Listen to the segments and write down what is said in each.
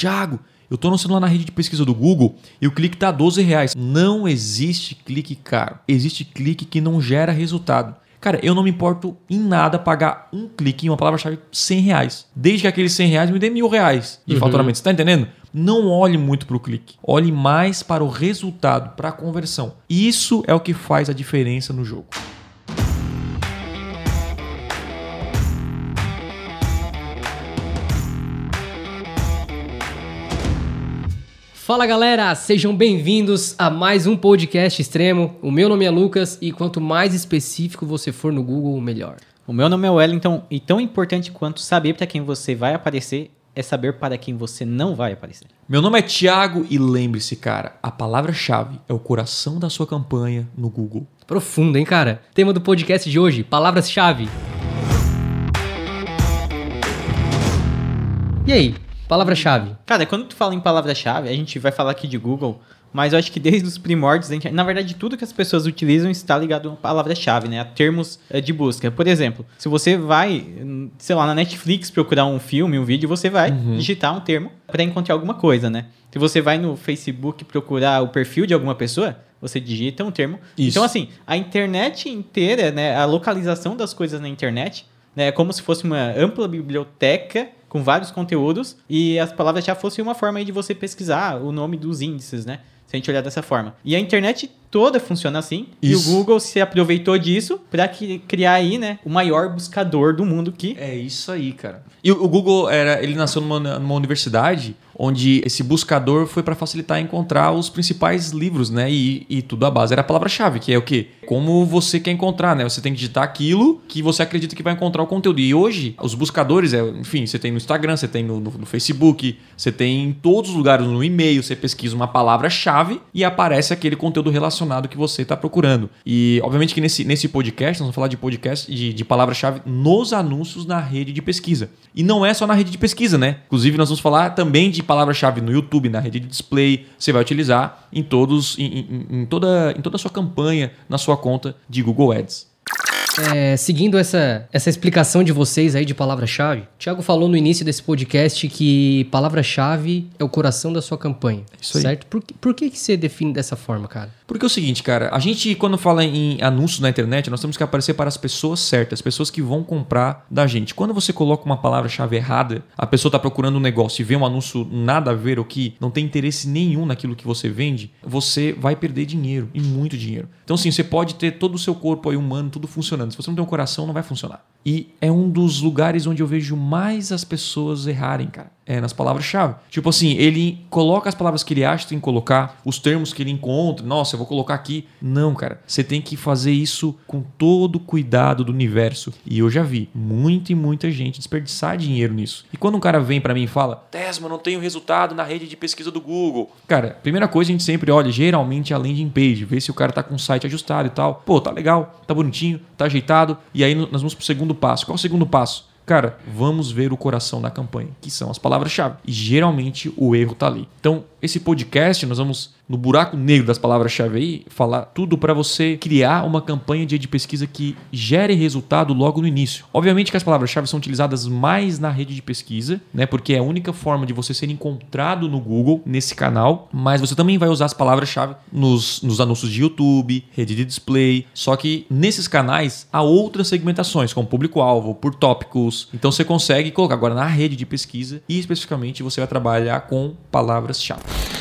Tiago, eu tô anunciando lá na rede de pesquisa do Google e o clique tá 12 reais. Não existe clique caro. Existe clique que não gera resultado. Cara, eu não me importo em nada pagar um clique em uma palavra-chave 100 reais. Desde que aqueles 100 reais me dê mil reais de uhum. faturamento. Você tá entendendo? Não olhe muito para o clique. Olhe mais para o resultado, para a conversão. Isso é o que faz a diferença no jogo. Fala galera, sejam bem-vindos a mais um podcast extremo. O meu nome é Lucas e quanto mais específico você for no Google, melhor. O meu nome é Wellington e tão importante quanto saber para quem você vai aparecer é saber para quem você não vai aparecer. Meu nome é Thiago e lembre-se, cara, a palavra-chave é o coração da sua campanha no Google. Profundo, hein, cara? Tema do podcast de hoje: palavras-chave. E aí, Palavra-chave. Cara, quando tu fala em palavra-chave, a gente vai falar aqui de Google, mas eu acho que desde os primórdios, na verdade, tudo que as pessoas utilizam está ligado à palavra-chave, né? A termos eh, de busca. Por exemplo, se você vai, sei lá, na Netflix procurar um filme, um vídeo, você vai uhum. digitar um termo para encontrar alguma coisa, né? Se você vai no Facebook procurar o perfil de alguma pessoa, você digita um termo. Isso. Então, assim, a internet inteira, né? A localização das coisas na internet, né? É como se fosse uma ampla biblioteca com vários conteúdos e as palavras já fossem uma forma aí de você pesquisar o nome dos índices, né? Se a gente olhar dessa forma. E a internet toda funciona assim. Isso. E o Google se aproveitou disso para criar aí, né, o maior buscador do mundo que É isso aí, cara. E o Google era, ele nasceu numa, numa universidade onde esse buscador foi para facilitar encontrar os principais livros, né? E, e tudo a base era a palavra-chave, que é o quê? Como você quer encontrar, né? Você tem que digitar aquilo que você acredita que vai encontrar o conteúdo. E hoje, os buscadores, é, enfim, você tem no Instagram, você tem no, no, no Facebook, você tem em todos os lugares, no e-mail, você pesquisa uma palavra-chave e aparece aquele conteúdo relacionado que você está procurando. E, obviamente, que nesse, nesse podcast, nós vamos falar de podcast, de, de palavra-chave nos anúncios na rede de pesquisa. E não é só na rede de pesquisa, né? Inclusive, nós vamos falar também de palavra-chave no YouTube, na rede de display, você vai utilizar em todos, em, em, em, toda, em toda a sua campanha, na sua conta de Google Ads. É, seguindo essa, essa explicação de vocês aí de palavra-chave, Thiago falou no início desse podcast que palavra-chave é o coração da sua campanha. Isso aí. Certo? Por, por que, que você define dessa forma, cara? Porque é o seguinte, cara, a gente, quando fala em anúncios na internet, nós temos que aparecer para as pessoas certas, pessoas que vão comprar da gente. Quando você coloca uma palavra-chave errada, a pessoa está procurando um negócio e vê um anúncio nada a ver ou que não tem interesse nenhum naquilo que você vende, você vai perder dinheiro e muito dinheiro. Então, assim, você pode ter todo o seu corpo aí humano, tudo funcionando. Se você não tem um coração, não vai funcionar. E é um dos lugares onde eu vejo mais as pessoas errarem, cara é, nas palavras-chave. Tipo assim, ele coloca as palavras que ele acha que tem que colocar, os termos que ele encontra. Nossa, eu vou colocar aqui. Não, cara. Você tem que fazer isso com todo o cuidado do universo. E eu já vi muita e muita gente desperdiçar dinheiro nisso. E quando um cara vem para mim e fala, Tesma, não tenho resultado na rede de pesquisa do Google. Cara, primeira coisa a gente sempre olha, geralmente a landing page, ver se o cara tá com o site ajustado e tal. Pô, tá legal, tá bonitinho, tá ajeitado. E aí nós vamos pro segundo passo. Qual é o segundo passo? Cara, vamos ver o coração da campanha, que são as palavras-chave. E geralmente o erro tá ali. Então, esse podcast nós vamos no buraco negro das palavras-chave aí, falar tudo para você criar uma campanha de pesquisa que gere resultado logo no início. Obviamente que as palavras-chave são utilizadas mais na rede de pesquisa, né? Porque é a única forma de você ser encontrado no Google nesse canal, mas você também vai usar as palavras-chave nos, nos anúncios de YouTube, rede de display. Só que nesses canais há outras segmentações, como público-alvo, por tópicos. Então você consegue colocar agora na rede de pesquisa e especificamente você vai trabalhar com palavras-chave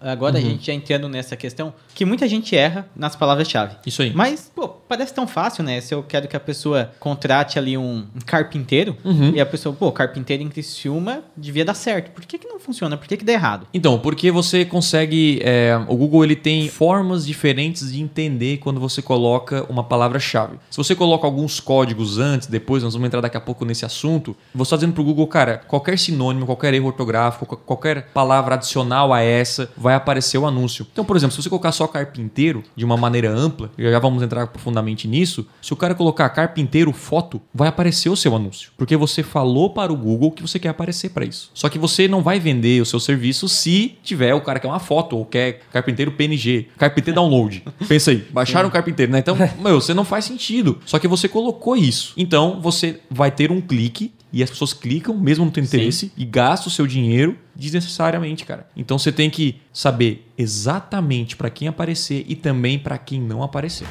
agora uhum. a gente já entrando nessa questão, que muita gente erra nas palavras-chave. Isso aí. Mas, pô, parece tão fácil, né? Se eu quero que a pessoa contrate ali um, um carpinteiro, uhum. e a pessoa, pô, carpinteiro em Criciúma devia dar certo. Por que, que não funciona? Por que, que dá errado? Então, porque você consegue. É, o Google ele tem formas diferentes de entender quando você coloca uma palavra-chave. Se você coloca alguns códigos antes, depois, nós vamos entrar daqui a pouco nesse assunto, você está dizendo para o Google, cara, qualquer sinônimo, qualquer erro ortográfico, qualquer palavra adicional a essa, vai aparecer o anúncio. Então, por exemplo, se você colocar só carpinteiro de uma maneira ampla, já vamos entrar profundamente nisso, se o cara colocar carpinteiro foto, vai aparecer o seu anúncio, porque você falou para o Google que você quer aparecer para isso. Só que você não vai vender o seu serviço se tiver o cara que é uma foto ou quer carpinteiro PNG, carpinteiro download. Pensa aí, baixaram o carpinteiro, né? Então, meu, você não faz sentido. Só que você colocou isso. Então, você vai ter um clique e as pessoas clicam, mesmo não tendo interesse, e gastam o seu dinheiro desnecessariamente, cara. Então você tem que saber exatamente para quem aparecer e também para quem não aparecer.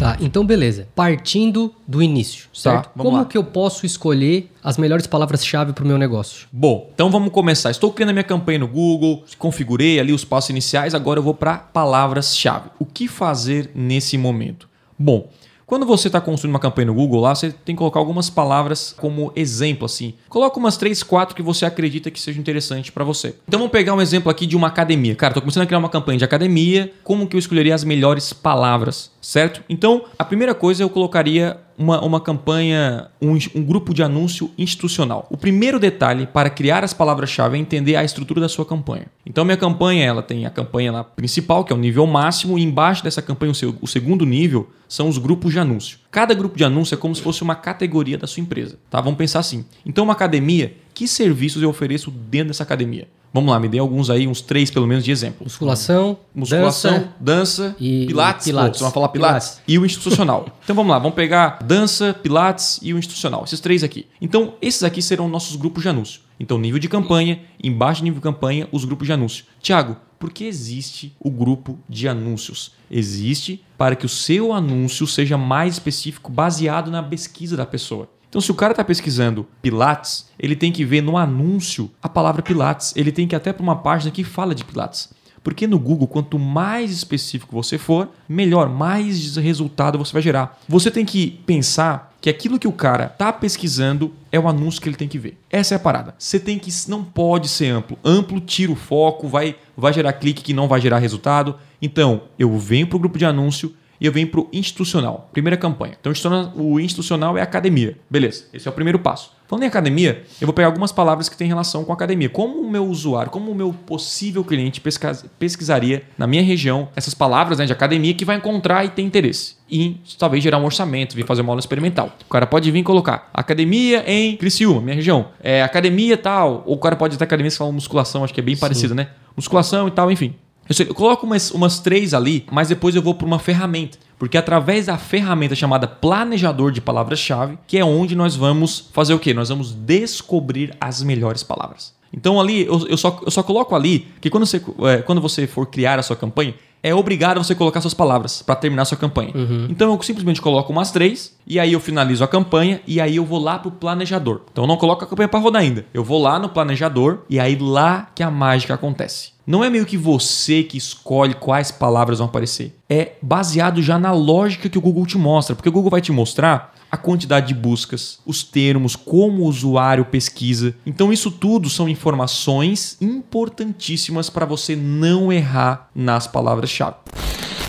Tá, então beleza. Partindo do início, certo? Tá, Como lá. que eu posso escolher as melhores palavras-chave para o meu negócio? Bom, então vamos começar. Estou criando a minha campanha no Google, configurei ali os passos iniciais, agora eu vou para palavras-chave. O que fazer nesse momento? Bom, quando você está construindo uma campanha no Google lá, você tem que colocar algumas palavras como exemplo, assim. Coloca umas três, quatro que você acredita que seja interessante para você. Então vamos pegar um exemplo aqui de uma academia. Cara, estou começando a criar uma campanha de academia. Como que eu escolheria as melhores palavras, certo? Então, a primeira coisa eu colocaria uma, uma campanha, um, um grupo de anúncio institucional. O primeiro detalhe para criar as palavras-chave é entender a estrutura da sua campanha. Então, minha campanha, ela tem a campanha lá principal, que é o nível máximo, e embaixo dessa campanha, o, seu, o segundo nível, são os grupos de anúncio. Cada grupo de anúncio é como se fosse uma categoria da sua empresa, tá? Vamos pensar assim. Então, uma academia, que serviços eu ofereço dentro dessa academia? Vamos lá, me dê alguns aí, uns três pelo menos de exemplo. Musculação, Musculação, dança, e pilates, pilates. Pô, você falar pilates, Pilates. e o institucional. então vamos lá, vamos pegar dança, pilates e o institucional. Esses três aqui. Então, esses aqui serão nossos grupos de anúncio. Então, nível de campanha, embaixo do nível de campanha, os grupos de anúncio. Tiago, por que existe o grupo de anúncios? Existe para que o seu anúncio seja mais específico, baseado na pesquisa da pessoa. Então, se o cara está pesquisando Pilates, ele tem que ver no anúncio a palavra Pilates. Ele tem que ir até para uma página que fala de Pilates. Porque no Google, quanto mais específico você for, melhor, mais resultado você vai gerar. Você tem que pensar que aquilo que o cara tá pesquisando é o anúncio que ele tem que ver. Essa é a parada. Você tem que não pode ser amplo. Amplo tira o foco, vai vai gerar clique que não vai gerar resultado. Então, eu venho pro grupo de anúncio e eu venho para o institucional. Primeira campanha. Então, o institucional é academia. Beleza, esse é o primeiro passo. Falando em academia, eu vou pegar algumas palavras que têm relação com academia. Como o meu usuário, como o meu possível cliente pesquisa- pesquisaria na minha região essas palavras né, de academia que vai encontrar e ter interesse. E talvez gerar um orçamento, vir fazer uma aula experimental. O cara pode vir e colocar academia em Criciúma, minha região. É, academia tal. Ou o cara pode ter academia que fala musculação, acho que é bem parecido, né? Musculação e tal, enfim. Eu, sei, eu coloco umas, umas três ali, mas depois eu vou para uma ferramenta. Porque através da ferramenta chamada planejador de palavras-chave, que é onde nós vamos fazer o quê? Nós vamos descobrir as melhores palavras. Então ali, eu, eu só, eu só coloco ali que quando você, é, quando você for criar a sua campanha, é obrigado você colocar suas palavras para terminar a sua campanha. Então eu simplesmente coloco umas três, e aí eu finalizo a campanha, e aí eu vou lá pro planejador. Então eu não coloco a campanha para rodar ainda. Eu vou lá no planejador, e aí lá que a mágica acontece. Não é meio que você que escolhe quais palavras vão aparecer. É baseado já na lógica que o Google te mostra. Porque o Google vai te mostrar a quantidade de buscas, os termos, como o usuário pesquisa. Então, isso tudo são informações importantíssimas para você não errar nas palavras-chave.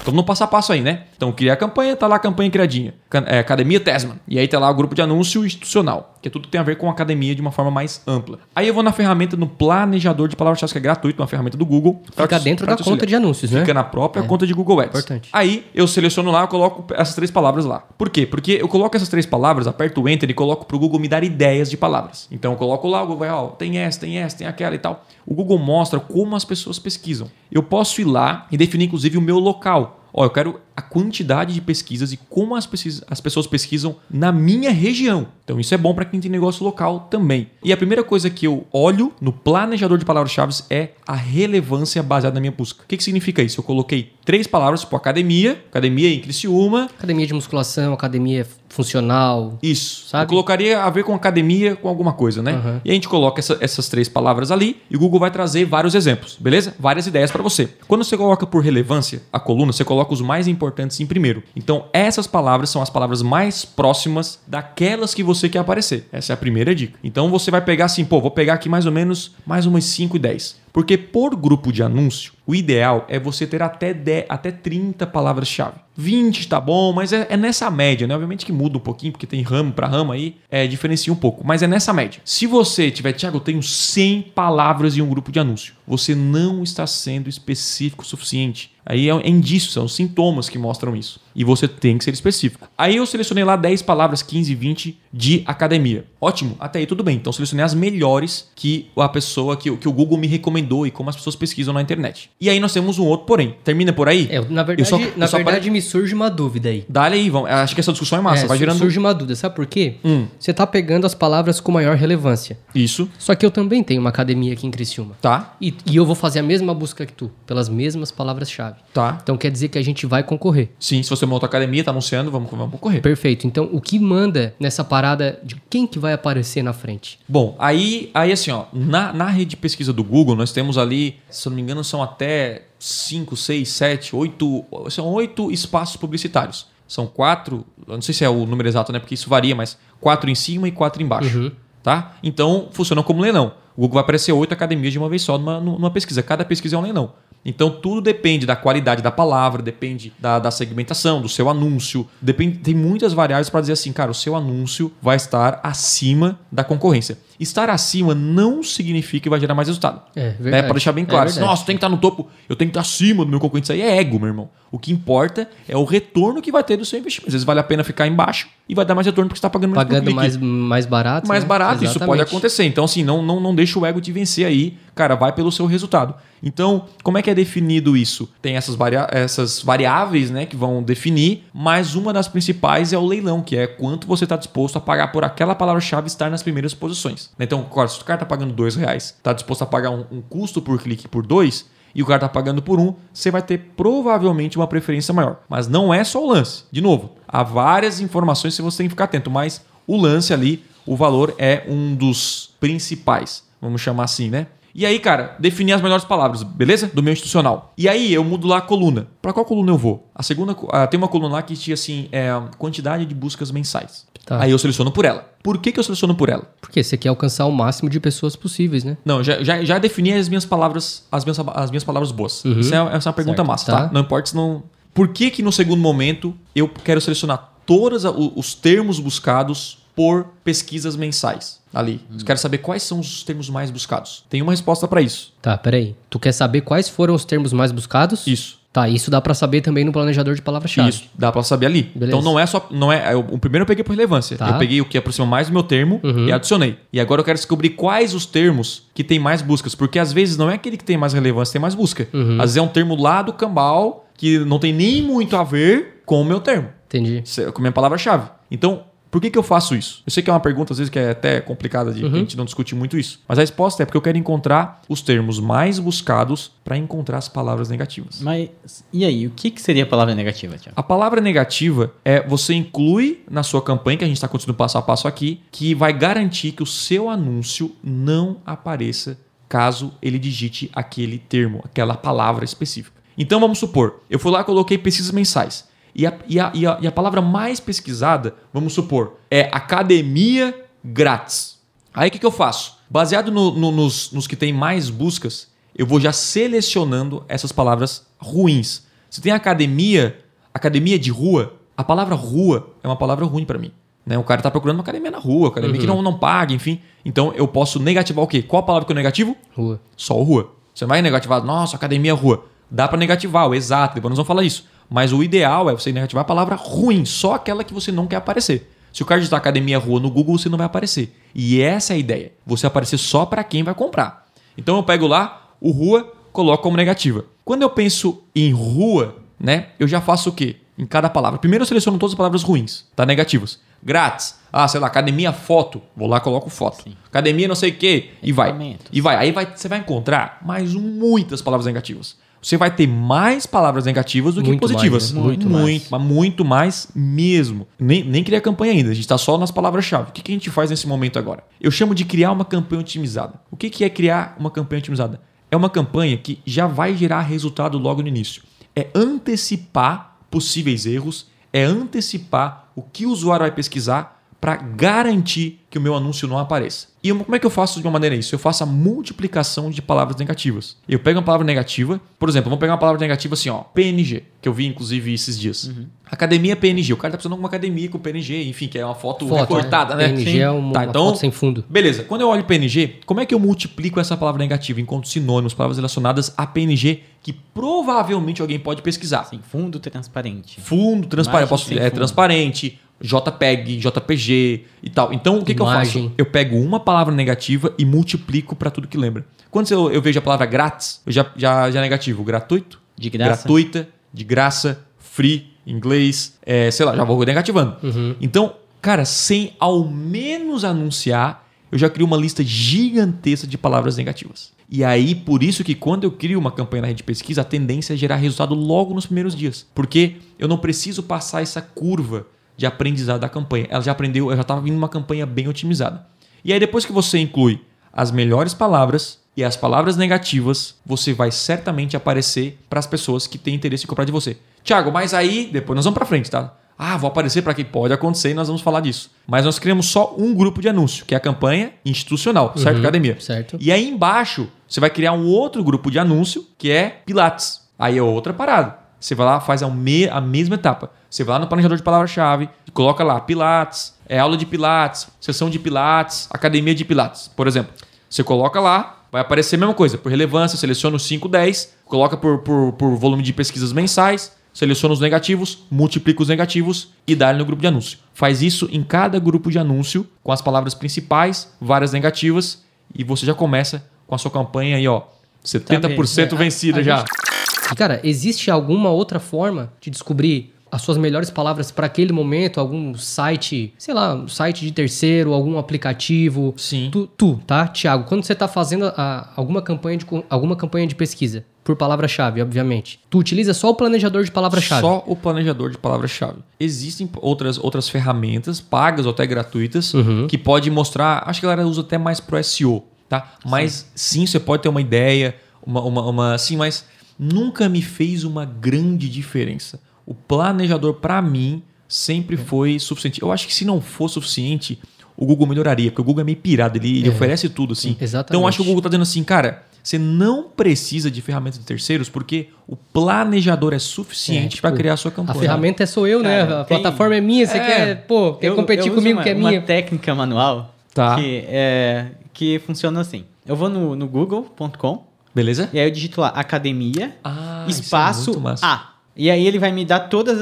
Então, no passo a passo aí, né? Então, criar a campanha, tá lá a campanha criadinha. É, Academia Tesman. E aí tá lá o grupo de anúncio institucional, que é tudo que tem a ver com academia de uma forma mais ampla. Aí eu vou na ferramenta, no planejador de palavras-chave, que é gratuito, uma ferramenta do Google. pra Fica te- dentro pra da conta de anúncios, né? Fica na própria conta de Google Ads. Importante. Aí eu seleciono lá, eu coloco essas três palavras lá. Por quê? Porque eu coloco essas três palavras, aperto o Enter e coloco pro Google me dar ideias de palavras. Então eu coloco lá, o Google vai, ó, tem essa, tem essa, tem aquela e tal. O Google mostra como as pessoas pesquisam. Eu posso ir lá e definir, inclusive, o meu local. Ó, eu quero a quantidade de pesquisas e como as, pesquisas- as pessoas pesquisam na minha região. Então isso é bom para quem tem negócio local também. E a primeira coisa que eu olho no planejador de palavras-chave é a relevância baseada na minha busca. O que, que significa isso? Eu coloquei três palavras, tipo academia, academia em Criciúma, Academia de musculação, academia funcional. isso. Sabe? Eu colocaria a ver com academia, com alguma coisa, né? Uhum. E a gente coloca essa- essas três palavras ali e o Google vai trazer vários exemplos, beleza? Várias ideias para você. Quando você coloca por relevância a coluna, você coloca os mais importantes em primeiro. Então, essas palavras são as palavras mais próximas daquelas que você quer aparecer. Essa é a primeira dica. Então, você vai pegar assim, pô, vou pegar aqui mais ou menos mais umas 5 e 10. Porque por grupo de anúncio, o ideal é você ter até, 10, até 30 palavras-chave. 20 tá bom, mas é, é nessa média, né? Obviamente que muda um pouquinho, porque tem ramo para ramo aí, é, diferencia um pouco, mas é nessa média. Se você tiver, Thiago, eu tenho 100 palavras em um grupo de anúncio, você não está sendo específico o suficiente. Aí é, é indício, são sintomas que mostram isso. E você tem que ser específico. Aí eu selecionei lá 10 palavras, 15, 20 de academia. Ótimo, até aí tudo bem. Então selecionei as melhores que a pessoa, que, que o Google me recomendou e como as pessoas pesquisam na internet. E aí nós temos um outro porém. Termina por aí? É, na verdade, só- na verdade me surge uma dúvida aí. Dá-lhe aí, vamos. Acho que essa discussão é massa. É, vai gerando. Surge uma dúvida, sabe por quê? Hum. Você tá pegando as palavras com maior relevância. Isso, Só que eu também tenho uma academia aqui em Criciúma. tá? E, e eu vou fazer a mesma busca que tu, pelas mesmas palavras-chave. Tá. Então quer dizer que a gente vai concorrer. Sim, se você monta academia, tá anunciando, vamos, vamos correr. Perfeito. Então o que manda nessa parada de quem que vai aparecer na frente? Bom, aí, aí assim, ó, na, na rede de pesquisa do Google, nós temos ali, se eu não me engano, são até 5, 6, 7, 8. São oito espaços publicitários. São quatro, eu não sei se é o número exato, né? Porque isso varia, mas quatro em cima e quatro embaixo. Uhum. Tá? Então funciona como leilão. O Google vai aparecer oito academias de uma vez só numa, numa pesquisa. Cada pesquisa é um leilão. Então tudo depende da qualidade da palavra, depende da, da segmentação, do seu anúncio. Depende, tem muitas variáveis para dizer assim, cara, o seu anúncio vai estar acima da concorrência. Estar acima não significa que vai gerar mais resultado. É, Né? verdade. Para deixar bem É claro. verdade. Nossa, tem que estar no topo, eu tenho que estar acima do meu concorrente. Isso aí é ego, meu irmão. O que importa é o retorno que vai ter do seu investimento. Às vezes vale a pena ficar embaixo e vai dar mais retorno porque você está pagando menos por Pagando mais, mais barato. mais né? barato, isso pode Exatamente. acontecer. Então, assim, não, não, não deixa o ego te vencer aí, cara, vai pelo seu resultado. Então, como é que é definido isso? Tem essas, varia essas variáveis né, que vão definir, mas uma das principais é o leilão, que é quanto você está disposto a pagar por aquela palavra-chave estar nas primeiras posições. Então, claro, se o cara está pagando dois reais, está disposto a pagar um, um custo por clique por dois, e o cara está pagando por um, você vai ter provavelmente uma preferência maior. Mas não é só o lance. De novo, há várias informações que você tem que ficar atento, mas o lance ali, o valor é um dos principais, vamos chamar assim, né? E aí, cara, definir as melhores palavras, beleza? Do meu institucional. E aí eu mudo lá a coluna. Para qual coluna eu vou? A segunda, ah, tem uma coluna lá que tinha assim, é, quantidade de buscas mensais. Tá. Aí eu seleciono por ela. Por que, que eu seleciono por ela? Porque você quer alcançar o máximo de pessoas possíveis, né? Não, já, já, já defini as minhas palavras, as minhas, as minhas palavras boas. Isso é, essa é uma pergunta Certo, massa, tá. tá? Não importa se não. Por que, que no segundo momento eu quero selecionar todos os termos buscados por pesquisas mensais? Ali. Eu quero saber quais são os termos mais buscados. Tem uma resposta para isso. Tá, peraí. Tu quer saber quais foram os termos mais buscados? Isso. Tá, isso dá pra saber também no planejador de palavra-chave. Isso, dá pra saber ali. Beleza. Então não é só. Não é, eu- o primeiro eu peguei por relevância. Tá. Eu peguei o que aproxima mais do meu termo Uhum. e adicionei. E agora eu quero descobrir quais os termos que tem mais buscas. Porque às vezes não é aquele que tem mais relevância, tem mais busca. Uhum. Às vezes é um termo lá do cambal que não tem nem muito a ver com o meu termo. Entendi. Com a minha palavra-chave. Então, por que, que eu faço isso? Eu sei que é uma pergunta, às vezes, que é até complicada de Uhum. a gente não discutir muito isso. Mas a resposta é porque eu quero encontrar os termos mais buscados para encontrar as palavras negativas. Mas e aí, o que, que seria a palavra negativa, Tiago? A palavra negativa é você inclui na sua campanha, que a gente está continuando passo a passo aqui, que vai garantir que o seu anúncio não apareça caso ele digite aquele termo, aquela palavra específica. Então vamos supor, eu fui lá e coloquei pesquisas mensais. E a, e, a, e, a, e a palavra mais pesquisada, vamos supor, é academia grátis. Aí o que, que eu faço? Baseado no- no- nos, nos que tem mais buscas, eu vou já selecionando essas palavras ruins. Se tem academia, academia de rua, a palavra rua é uma palavra ruim para mim. Né? O cara está procurando uma academia na rua, academia que não, não paga, enfim. Então eu posso negativar o quê? Qual a palavra que eu negativo? Rua. Só o rua. Você não vai negativar, nossa, academia rua. Dá para negativar, o exato, depois nós vamos falar isso. Mas o ideal é você negativar a palavra ruim, só aquela que você não quer aparecer. Se o cara digitar academia rua no Google, você não vai aparecer. E essa é a ideia. Você aparecer só para quem vai comprar. Então eu pego lá o rua, coloco como negativa. Quando eu penso em rua, né, eu já faço o quê? Em cada palavra. Primeiro eu seleciono todas as palavras ruins, tá? Negativas. Grátis. Ah, sei lá, academia foto. Vou lá, coloco foto. Academia não sei o quê. E vai. E vai. Aí vai, você vai encontrar mais muitas palavras negativas. Você vai ter mais palavras negativas do que Muito positivas. mais, né? Muito mais. muito, mas muito mais mesmo. Nem, nem criei a campanha ainda, a gente está só nas palavras-chave. O que, que a gente faz nesse momento agora? Eu chamo de criar uma campanha otimizada. O que, que é criar uma campanha otimizada? É uma campanha que já vai gerar resultado logo no início. É antecipar possíveis erros, é antecipar o que o usuário vai pesquisar para garantir que o meu anúncio não apareça. E como é que eu faço de uma maneira isso? Eu faço a multiplicação de palavras negativas. Eu pego uma palavra negativa, por exemplo, vamos pegar uma palavra negativa assim, ó, PNG, que eu vi inclusive esses dias. Uhum. Academia PNG. O cara tá precisando de uma academia com PNG, enfim, que é uma foto, foto recortada, né? né? PNG Sim. é uma, tá, então, foto sem fundo. Beleza. Quando eu olho PNG, como é que eu multiplico essa palavra negativa? Encontro sinônimos, palavras relacionadas a PNG que provavelmente alguém pode pesquisar. Sim, fundo transparente. Fundo transparente. Posso, é fundo. transparente JPEG, JPG e tal. Então, o que, que eu faço? Eu pego uma palavra negativa e multiplico para tudo que lembra. Quando eu, eu vejo a palavra grátis, eu já, já, já é negativo. Gratuito, de graça. gratuita, de graça, free, inglês, é, sei lá, já vou negativando. Uhum. Então, cara, sem ao menos anunciar, eu já crio uma lista gigantesca de palavras negativas. E aí, por isso que quando eu crio uma campanha na rede de pesquisa, a tendência é gerar resultado logo nos primeiros dias. Porque eu não preciso passar essa curva de aprendizado da campanha. Ela já aprendeu, ela já estava vindo uma campanha bem otimizada. E aí depois que você inclui as melhores palavras e as palavras negativas, você vai certamente aparecer para as pessoas que têm interesse em comprar de você. Tiago, mas aí depois nós vamos para frente, tá? Ah, vou aparecer para quem pode acontecer e nós vamos falar disso. Mas nós criamos só um grupo de anúncio, que é a campanha institucional, certo? Uhum, Academia. Certo. E aí embaixo você vai criar um outro grupo de anúncio, que é Pilates. Aí é outra parada. Você vai lá, faz a, me a mesma etapa. Você vai lá no planejador de palavra-chave, coloca lá Pilates, é aula de Pilates, sessão de Pilates, academia de Pilates, por exemplo. Você coloca lá, vai aparecer a mesma coisa. Por relevância, seleciona os 5, 10, coloca por, por, por volume de pesquisas mensais, seleciona os negativos, multiplica os negativos e dá no grupo de anúncio. Faz isso em cada grupo de anúncio, com as palavras principais, várias negativas, e você já começa com a sua campanha aí, ó, 70% tá vencida já. Gente... Cara, existe alguma outra forma de descobrir as suas melhores palavras para aquele momento, algum site, sei lá, um site de terceiro, algum aplicativo. Sim. Tu, tu tá, Thiago, quando você está fazendo a, alguma, campanha de, alguma campanha de pesquisa, por palavra-chave, obviamente. Tu utiliza só o planejador de palavra-chave? Só o planejador de palavra-chave. Existem outras, outras ferramentas, pagas ou até gratuitas, uhum. que pode mostrar. Acho que a galera usa até mais pro SEO, tá? Mas sim, sim você pode ter uma ideia, uma, uma, uma. Sim, mas nunca me fez uma grande diferença. O planejador, para mim, sempre foi suficiente. Eu acho que se não for suficiente, o Google melhoraria, porque o Google é meio pirado, ele, ele é. oferece tudo assim. Exatamente. Então eu acho que o Google está dizendo assim, cara, você não precisa de ferramentas de terceiros porque o planejador é suficiente é, tipo, para criar a sua campanha. A ferramenta é sou eu, né? Cara, né? A tem... plataforma é minha, você é, quer, pô, quer eu, competir eu comigo uma, que é minha. uma técnica manual tá. que, é, que funciona assim. Eu vou no, no google.com Beleza? E aí eu digito lá academia, ah, espaço é A. E aí ele vai me dar todos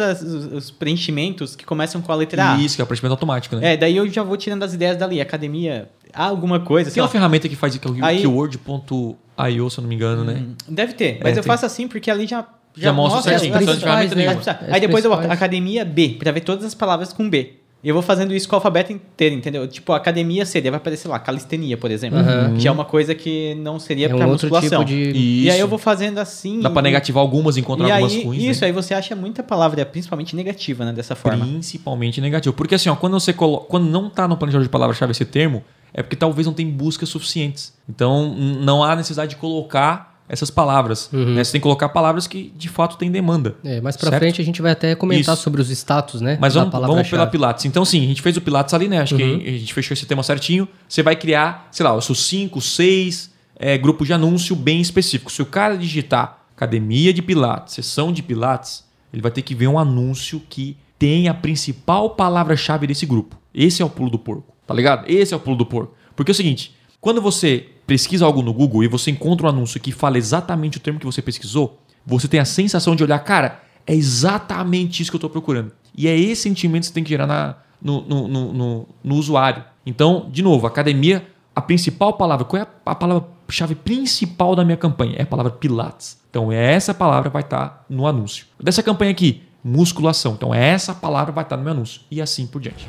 os preenchimentos que começam com a letra A. Isso, que é o preenchimento automático, né? É, daí eu já vou tirando as ideias dali. Academia, alguma coisa. Tem uma lá. ferramenta que faz que é o aí, keyword.io, se eu não me engano, né? Hum, deve ter, mas é, eu tem... faço assim porque ali já já, já mostra, mostra certinho. Né? Aí depois eu boto academia B, para ver todas as palavras com B. E eu vou fazendo isso com o alfabeto inteiro, entendeu? Tipo, academia seria, vai aparecer lá, calistenia, por exemplo. Uhum. Que é uma coisa que não seria é pra um musculação. Tipo de... E aí eu vou fazendo assim. Dá pra negativar algumas e encontrar algumas aí, ruins. Isso, né? aí você acha muita palavra, principalmente negativa, né? Dessa forma. Principalmente negativa. Porque assim, ó, quando você colo... quando não tá no planejador de palavra-chave esse termo, é porque talvez não tem buscas suficientes. Então, não há necessidade de colocar essas palavras. Uhum. Né? Você tem que colocar palavras que de fato têm demanda. É, mais pra certo? frente a gente vai até comentar Isso. sobre os status, né? Mas vamos, vamos pela Pilates. Então, sim, a gente fez o Pilates ali, né? Acho uhum. que a gente fechou esse tema certinho. Você vai criar, sei lá, os seus 5, 6 é, grupos de anúncio bem específicos. Se o cara digitar academia de Pilates, sessão de Pilates, ele vai ter que ver um anúncio que tem a principal palavra-chave desse grupo. Esse é o pulo do porco, tá ligado? Esse é o pulo do porco. Porque é o seguinte, quando você pesquisa algo no Google e você encontra um anúncio que fala exatamente o termo que você pesquisou, você tem a sensação de olhar, cara, é exatamente isso que eu estou procurando. E é esse sentimento que você tem que gerar na, no, no, no, no, usuário. Então, de novo, academia, a principal palavra, qual é a, palavra-chave principal da minha campanha? É a palavra Pilates. Então, essa palavra vai estar no anúncio. Dessa campanha aqui, musculação. Então, essa palavra vai estar no meu anúncio. E assim por diante.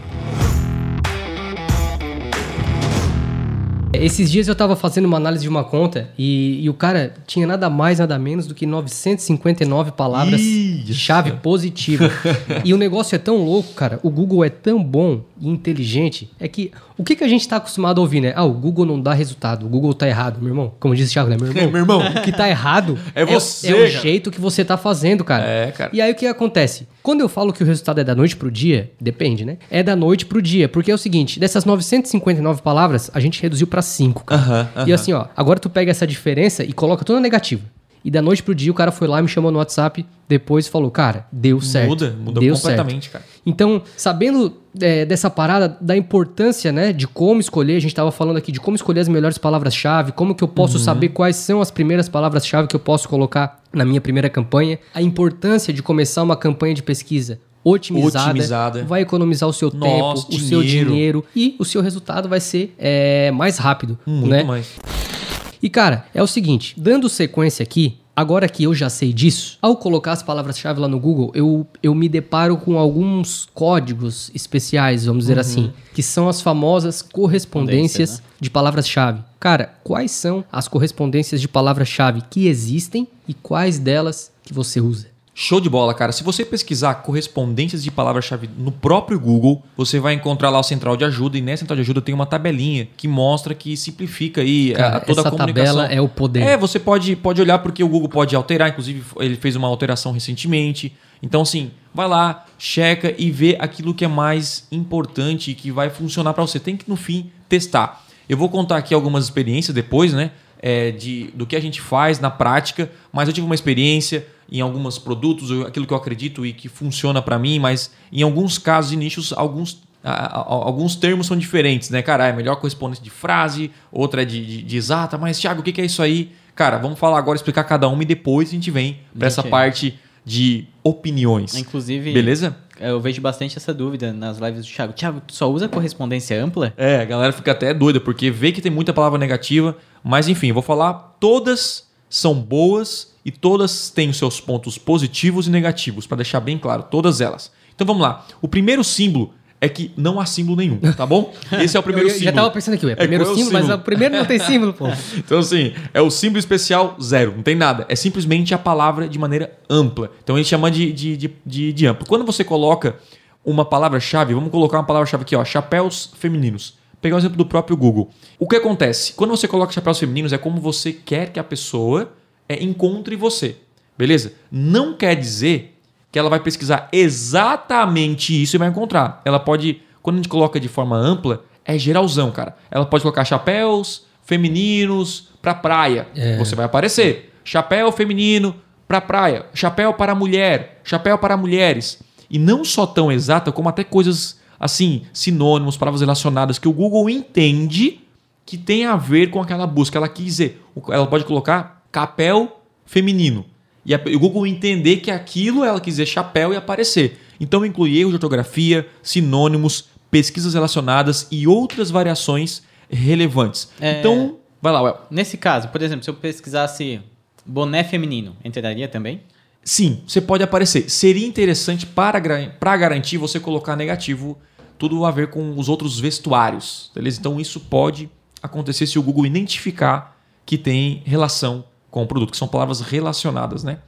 Esses dias eu tava fazendo uma análise de uma conta e, e o cara tinha nada mais, nada menos do que 959 palavras Ih, chave positiva. e o negócio é tão louco, cara. O Google é tão bom e inteligente. É que O que, que a gente tá acostumado a ouvir, né? Ah, o Google não dá resultado, o Google tá errado, meu irmão. Como disse o Thiago, né? Meu irmão, Meu irmão. o que tá errado É você, é, o cara. jeito que você tá fazendo, cara. É, cara. E aí o que acontece? Quando eu falo que o resultado é da noite pro dia, depende, né? É da noite pro dia, porque é o seguinte, dessas 959 palavras, a gente reduziu pra 5, cara. Aham, E aham. assim, ó, agora tu pega essa diferença e coloca toda negativa. E da noite pro dia o cara foi lá, me chamou no WhatsApp, depois falou, cara, deu certo. Muda, muda deu completamente, certo. cara. Então, sabendo é, dessa parada, da importância, né, de como escolher, a gente tava falando aqui de como escolher as melhores palavras-chave, como que eu posso Uhum. saber quais são as primeiras palavras-chave que eu posso colocar na minha primeira campanha, a importância de começar uma campanha de pesquisa otimizada, Otimizada. vai economizar o seu Nossa, tempo, o seu dinheiro. dinheiro e o seu resultado vai ser é, mais rápido, Muito né? mais. E cara, é o seguinte, dando sequência aqui, agora que eu já sei disso, ao colocar as palavras-chave lá no Google, eu, eu me deparo com alguns códigos especiais, vamos dizer assim, que são as famosas correspondências Correspondências, de palavras-chave. Cara, quais são as correspondências de palavras-chave que existem e quais delas que você usa? Show de bola, cara. Se você pesquisar correspondências de palavra-chave no próprio Google, você vai encontrar lá o central de ajuda e nessa central de ajuda tem uma tabelinha que mostra que simplifica aí Cara, a, toda essa a comunicação. tabela é o poder. É, você pode, pode olhar porque o Google pode alterar, inclusive ele fez uma alteração recentemente. Então, assim, vai lá, checa e vê aquilo que é mais importante e que vai funcionar para você. Tem que, no fim, testar. Eu vou contar aqui algumas experiências depois, né? É, de, do que a gente faz na prática, mas eu tive uma experiência em alguns produtos, aquilo que eu acredito e que funciona para mim, mas em alguns casos e nichos, alguns, alguns termos são diferentes, né? Cara, é melhor correspondência de frase, outra é de, de- de exata, mas Thiago, o que que é isso aí? Cara, vamos falar agora, explicar cada uma e depois a gente vem para essa parte de opiniões. Inclusive, Beleza? Eu vejo bastante essa dúvida nas lives do Thiago. Thiago, tu só usa correspondência ampla? É, a galera fica até doida, porque vê que tem muita palavra negativa, mas enfim, vou falar, todas são boas e todas têm os seus pontos positivos e negativos, para deixar bem claro, todas elas. Então vamos lá. O primeiro símbolo é que não há símbolo nenhum, tá bom? Esse é o primeiro eu, símbolo. já tava pensando aqui, ué, É, primeiro qual é o símbolo, mas símbolo? o primeiro não tem símbolo, pô. Então, assim, é o símbolo especial zero, não tem nada. É simplesmente a palavra de maneira ampla. Então, a gente chama de, de, de, de, de amplo. Quando você coloca uma palavra-chave, vamos colocar uma palavra-chave aqui, ó, chapéus femininos. Pegar o exemplo do próprio Google. O que acontece? Quando você coloca chapéus femininos, é como você quer que a pessoa é, encontre você. Beleza? Não quer dizer que ela vai pesquisar exatamente isso e vai encontrar. Ela pode, quando a gente coloca de forma ampla, é geralzão, cara. Ela pode colocar chapéus femininos pra praia. Você vai aparecer. Chapéu feminino pra praia. Chapéu para mulher. Chapéu para mulheres. E não só tão exata, como até coisas assim, sinônimos, palavras relacionadas que o Google entende que tem a ver com aquela busca. Ela quis dizer, ela pode colocar capel feminino. E a- e o Google entender que aquilo ela quis dizer chapéu e aparecer. Então inclui erro de ortografia, sinônimos, pesquisas relacionadas e outras variações relevantes. É. Então, vai lá, Well. Nesse caso, por exemplo, se eu pesquisasse boné feminino, entraria também? Sim, você pode aparecer. Seria interessante para, para garantir você colocar negativo tudo a ver com os outros vestuários, beleza? Então isso pode acontecer se o Google identificar que tem relação com o produto, que são palavras relacionadas, né?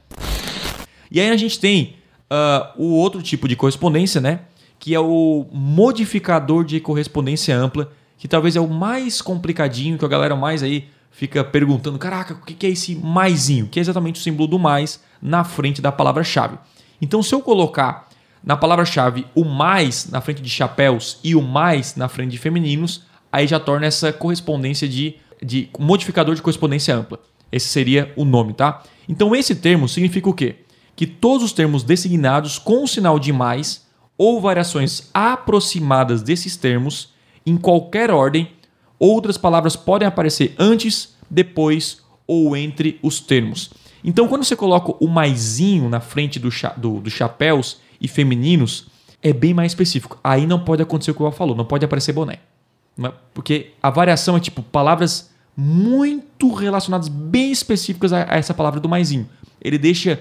E aí a gente tem ah, o outro tipo de correspondência, né? Que é o modificador de correspondência ampla, que talvez é o mais complicadinho, que a galera mais aí fica perguntando: caraca, o que que é esse maisinho? Que é exatamente o símbolo do mais na frente da palavra-chave. Então, se eu colocar na palavra-chave o mais na frente de chapéus e o mais na frente de femininos, aí já torna essa correspondência de, de modificador de correspondência ampla. Esse seria o nome, tá? Então esse termo significa o quê? Que todos os termos designados com o sinal de mais ou variações aproximadas desses termos, em qualquer ordem, outras palavras podem aparecer antes, depois ou entre os termos. Então, quando você coloca o maisinho na frente do, cha do, dos chapéus e femininos, é bem mais específico. Aí não pode acontecer o que o Al falou, não pode aparecer boné. É? Porque a variação é tipo palavras muito relacionadas, bem específicas a, a essa palavra do maisinho. Ele deixa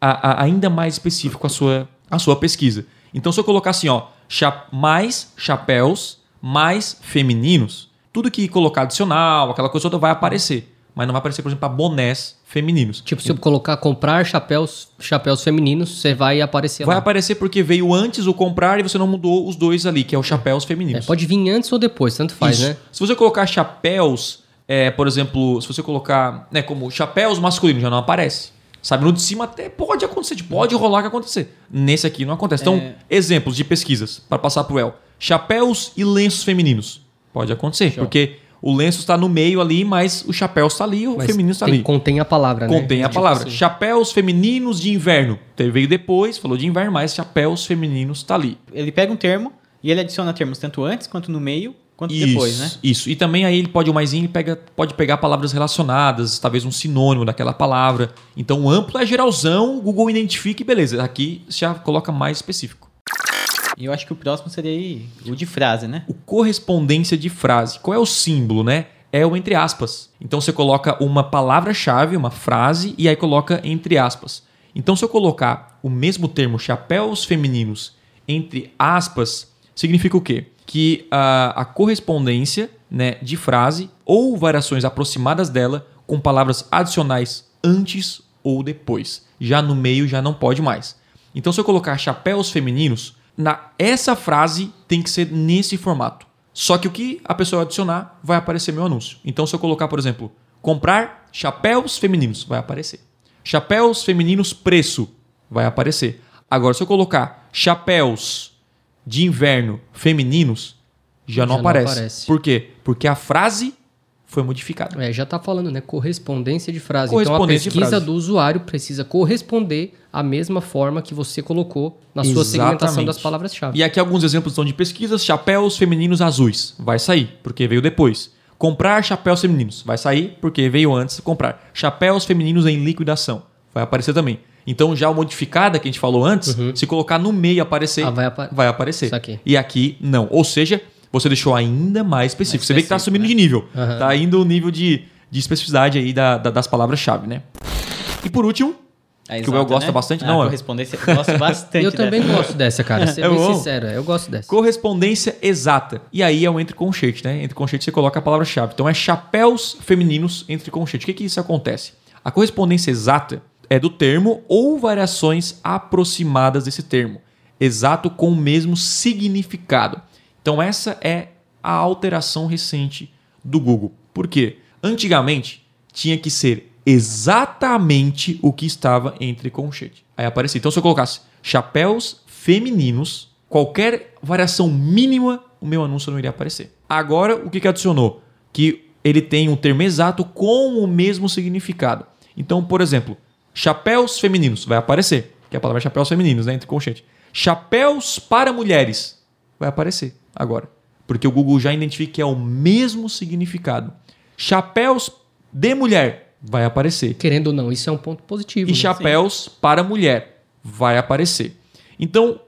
a- a- ainda mais específico a sua, a sua pesquisa. Então, se eu colocar assim, ó, cha- mais chapéus, mais femininos, tudo que colocar adicional, aquela coisa toda vai aparecer. mas não vai aparecer, por exemplo, para bonés femininos. Tipo, se eu colocar comprar chapéus, chapéus femininos, você vai aparecer Vai lá. aparecer porque veio antes o comprar e você não mudou os dois ali, que é os chapéus É, femininos. pode vir antes ou depois, tanto faz, Isso. né? Se você colocar chapéus, é, por exemplo, se você colocar né, como chapéus masculinos, já não aparece. Sabe, no de cima até pode acontecer, pode rolar que acontecer. Nesse aqui não acontece. Então, É. exemplos de pesquisas para passar pro El. Chapéus e lenços femininos. Pode acontecer, porque o lenço está no meio ali, mas o chapéu está ali, o Mas feminino está ali. contém a palavra, né? Contém a Tipo palavra. assim. Chapéus femininos de inverno. Teve- Veio depois, falou de inverno, mas chapéus femininos está ali. Ele pega um termo e ele adiciona termos tanto antes, quanto no meio, quanto depois, né? Isso. E também aí ele pode, o maisinho, ele pega, pode pegar palavras relacionadas, talvez um sinônimo daquela palavra. Então o amplo é geralzão, o Google identifica e beleza. Aqui já coloca mais específico. E eu acho que o próximo seria aí o de frase, né? O correspondência de frase. Qual é o símbolo, né? É o entre aspas. Então você coloca uma palavra-chave, uma frase, e aí coloca entre aspas. Então se eu colocar o mesmo termo chapéus femininos entre aspas, significa o quê? Que a, a correspondência né, de frase ou variações aproximadas dela com palavras adicionais antes ou depois. Já no meio já não pode mais. Então se eu colocar chapéus femininos, na essa frase tem que ser nesse formato. Só que o que a pessoa adicionar vai aparecer meu anúncio. Então se eu colocar, por exemplo, comprar chapéus femininos, vai aparecer. Chapéus femininos preço, vai aparecer. Agora se eu colocar chapéus de inverno femininos, já, não, Já não aparece. aparece. Por quê? Porque a frase foi modificada. É, já tá falando, né? Correspondência de frase. Correspondência então a pesquisa do usuário precisa corresponder à mesma forma que você colocou na sua segmentação Exatamente. das palavras-chave. E aqui alguns exemplos são de pesquisas: chapéus femininos azuis. Vai sair, porque veio depois. Comprar chapéus femininos. Vai sair, porque veio antes comprar. Chapéus femininos em liquidação. Vai aparecer também. Então, já o modificada que a gente falou antes, se colocar no meio e aparecer, Uhum. Ah, vai apa- aparecer. Saquei. E aqui, não. Ou seja, você deixou ainda mais específico. Mais você vê que está específico, subindo de nível. Tá indo o nível de, de especificidade aí da- da- das palavras-chave, né? E por último, A Que o El exata, gosta né? bastante, Ah, não, correspondência. Eu gosto bastante eu também dessa. gosto dessa, cara. Ser É bem bom. sincero, eu gosto dessa. Correspondência exata. E aí é o entre conchete, né? Entre conchete você coloca a palavra-chave. Então é chapéus femininos entre conchete. O que que isso acontece? A correspondência exata é do termo ou variações aproximadas desse termo. Exato com o mesmo significado. Então essa é a alteração recente do Google. Por quê? Antigamente tinha que ser exatamente o que estava entre conchete. Aí aparecia. Então se eu colocasse chapéus femininos, qualquer variação mínima, o meu anúncio não iria aparecer. Agora, o que, que adicionou? Que ele tem um termo exato com o mesmo significado. Então, por exemplo, chapéus femininos vai aparecer, que a palavra é chapéus femininos, né, entre conchete. Chapéus para mulheres vai aparecer agora, porque o Google já identifica que é o mesmo significado. Chapéus de mulher vai aparecer. Querendo ou não, isso é um ponto positivo. E né? chapéus para mulher vai aparecer. Então,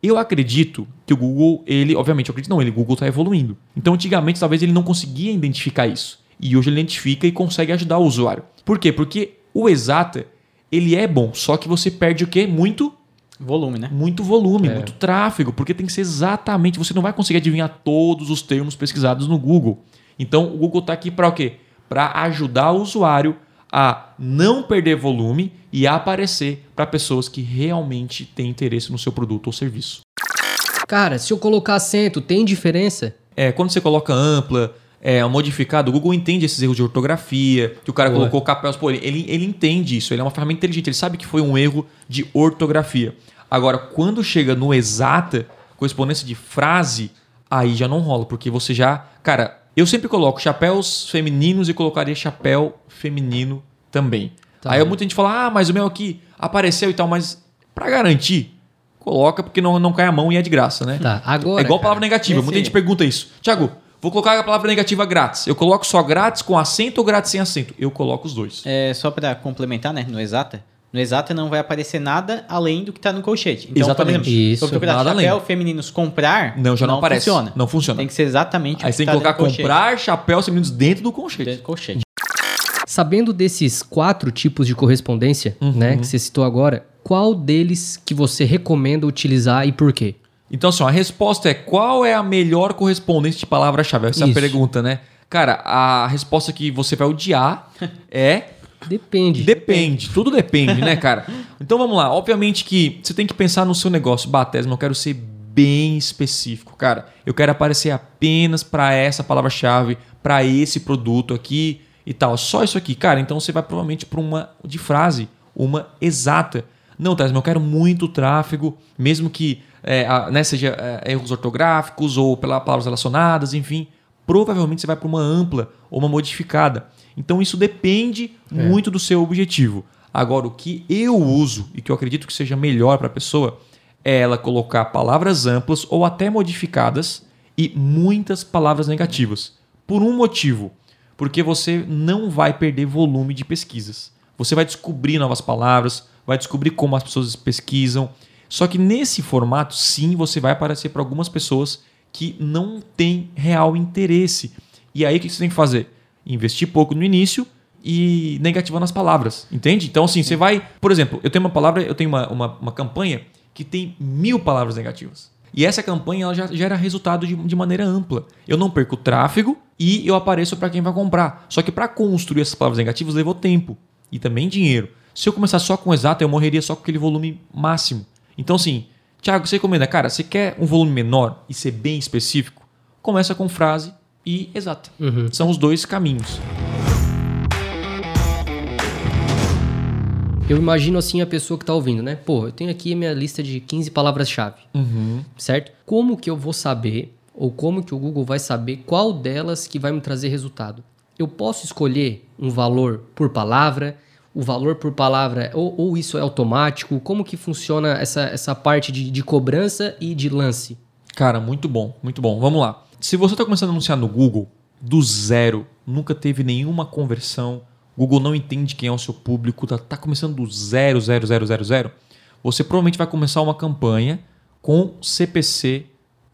eu acredito que o Google, ele, obviamente, eu acredito não, ele, o Google está evoluindo. Então, antigamente, talvez ele não conseguia identificar isso. E hoje ele identifica e consegue ajudar o usuário. Por quê? Porque o exata, ele é bom, só que você perde o quê? Muito Volume, né? muito volume, É. muito tráfego, porque tem que ser exatamente. Você não vai conseguir adivinhar todos os termos pesquisados no Google. Então, o Google está aqui para o quê? Para ajudar o usuário a não perder volume e a aparecer para pessoas que realmente têm interesse no seu produto ou serviço. Cara, se eu colocar acento, tem diferença? É, quando você coloca ampla, é, modificado, o Google entende esses erros de ortografia, que o cara Boa. colocou capéus, pô, ele, ele entende isso, ele é uma ferramenta inteligente, ele sabe que foi um erro de ortografia. Agora, quando chega no exata, correspondência de frase, aí já não rola, porque você já. Cara, eu sempre coloco chapéus femininos e colocaria chapéu feminino também. Tá. aí muita gente fala, ah, mas o meu aqui apareceu e tal, mas pra garantir, coloca porque não, não cai a mão e é de graça, né? Tá, agora. É igual cara, palavra negativa. esse- Muita gente pergunta isso. Tiago, vou colocar a palavra negativa grátis. Eu coloco só grátis com acento ou grátis sem acento? Eu coloco os dois. É, só para complementar, né? No exata. No exata não vai aparecer nada além do que está no colchete. Então, Exatamente. por exemplo, Isso, procurar chapéu além. femininos comprar, Não, já não, aparece. funciona. Não funciona. Tem que ser exatamente Aí o você tem que tá colocar colchete. comprar chapéus femininos dentro do conchete. Dentro do colchete. Sabendo desses quatro tipos de correspondência, Uhum. né, que você citou agora, qual deles que você recomenda utilizar e por quê? Então, assim, a resposta é qual é a melhor correspondência de palavra-chave? Essa é a pergunta, né? Cara, a resposta que você vai odiar é Depende. Depende, tudo depende, né, cara? Então vamos lá. Obviamente que você tem que pensar no seu negócio. Batesma, eu quero ser bem específico, cara. Eu quero aparecer apenas para essa palavra-chave, para esse produto aqui e tal. Só isso aqui, cara. Então você vai provavelmente para uma de frase, uma exata. Não, Tesma, eu quero muito tráfego, mesmo que é, a, né, seja é, erros ortográficos ou pelas palavras relacionadas, enfim. Provavelmente você vai para uma ampla ou uma modificada. Então isso depende é. muito do seu objetivo. Agora, o que eu uso e que eu acredito que seja melhor para a pessoa é ela colocar palavras amplas ou até modificadas e muitas palavras negativas. Por um motivo, porque você não vai perder volume de pesquisas. Você vai descobrir novas palavras, vai descobrir como as pessoas pesquisam. Só que nesse formato, sim, você vai aparecer para algumas pessoas que não têm real interesse. E aí o que você tem que fazer? investir pouco no início e negativando as palavras, entende? Então, assim, você vai. Por exemplo, eu tenho uma palavra, eu tenho uma, uma, uma campanha que tem mil palavras negativas. E essa campanha ela já gera resultado de, de maneira ampla. Eu não perco tráfego e eu apareço para quem vai comprar. Só que para construir essas palavras negativas levou tempo e também dinheiro. Se eu começar só com exato, eu morreria só com aquele volume máximo. Então, assim, Thiago, você recomenda, cara, você quer um volume menor e ser bem específico? Começa com frase e exata. Uhum. São os dois caminhos. Eu imagino assim a pessoa que está ouvindo, né? Pô, eu tenho aqui a minha lista de 15 palavras-chave, uhum. certo? Como que eu vou saber, ou como que o Google vai saber qual delas que vai me trazer resultado? Eu posso escolher um valor por palavra, o valor por palavra, ou, ou isso é automático? Como que funciona essa, essa parte de, de cobrança e de lance? Cara, muito bom, muito bom. Vamos lá. Se você está começando a anunciar no Google, do zero, nunca teve nenhuma conversão, Google não entende quem é o seu público, está tá começando do zero, zero, zero, zero, zero, você provavelmente vai começar uma campanha com CPC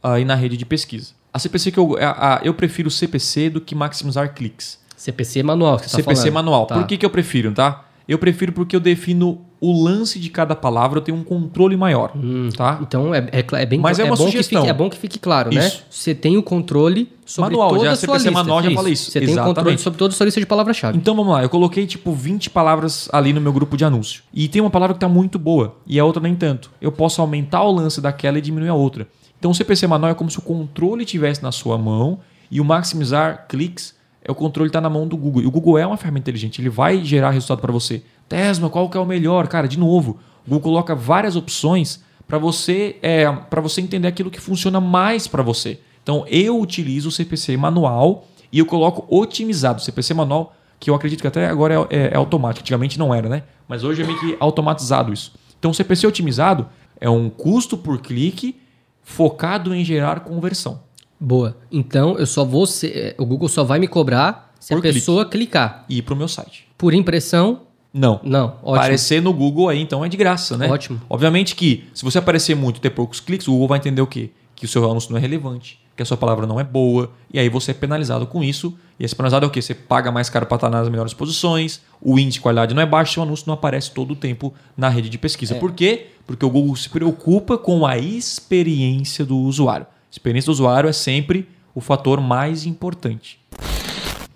aí na rede de pesquisa. A CPC que eu, a, a, eu prefiro CPC do que maximizar cliques. CPC manual, que você tá CPC manual. Tá. Por que, que eu prefiro, tá? Eu prefiro porque eu defino o lance de cada palavra, eu tenho um controle maior, hum, tá? Então é, é, é bem Mas é, uma bom sugestão. Que fique, é bom que fique claro, né? isso. né? Você tem o controle sobre manual, toda já, a sua CPC lista. manual já falei isso. Você Exatamente. tem o controle sobre toda a sua lista de palavras-chave. Então vamos lá, eu coloquei tipo 20 palavras ali no meu grupo de anúncio. E tem uma palavra que está muito boa e a outra nem tanto. Eu posso aumentar o lance daquela e diminuir a outra. Então o CPC manual é como se o controle estivesse na sua mão e o maximizar cliques é o controle está na mão do Google. E o Google é uma ferramenta inteligente, ele vai gerar resultado para você. Tesma, qual que é o melhor? Cara, de novo, o Google coloca várias opções para você, é, você entender aquilo que funciona mais para você. Então, eu utilizo o CPC manual e eu coloco otimizado. O CPC manual, que eu acredito que até agora é, é, é automático. Antigamente não era, né? Mas hoje é meio que automatizado isso. Então, o CPC otimizado é um custo por clique focado em gerar conversão. Boa. Então, eu só vou ser, o Google só vai me cobrar se por a pessoa clique. clicar. E ir para o meu site. Por impressão, não. Não, ótimo. Aparecer no Google aí, então, é de graça, né? Ótimo. Obviamente que, se você aparecer muito e ter poucos cliques, o Google vai entender o quê? Que o seu anúncio não é relevante, que a sua palavra não é boa, e aí você é penalizado com isso. E esse penalizado é o quê? Você paga mais caro para estar nas melhores posições, o índice de qualidade não é baixo, seu anúncio não aparece todo o tempo na rede de pesquisa. É. Por quê? Porque o Google se preocupa com a experiência do usuário. Experiência do usuário é sempre o fator mais importante.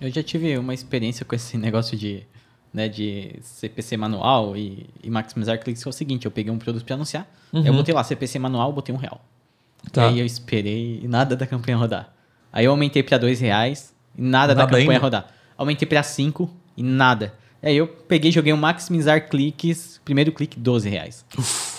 Eu já tive uma experiência com esse negócio de né, de CPC manual e, e, maximizar cliques, que é o seguinte, eu peguei um produto para anunciar, uhum. eu botei lá CPC manual, botei um real. Tá. E aí eu esperei e nada da campanha rodar. Aí eu aumentei para dois reais e nada, nada da campanha ainda? rodar. Aumentei para cinco e nada. Aí eu peguei joguei um maximizar cliques, primeiro clique 12 reais. Uf.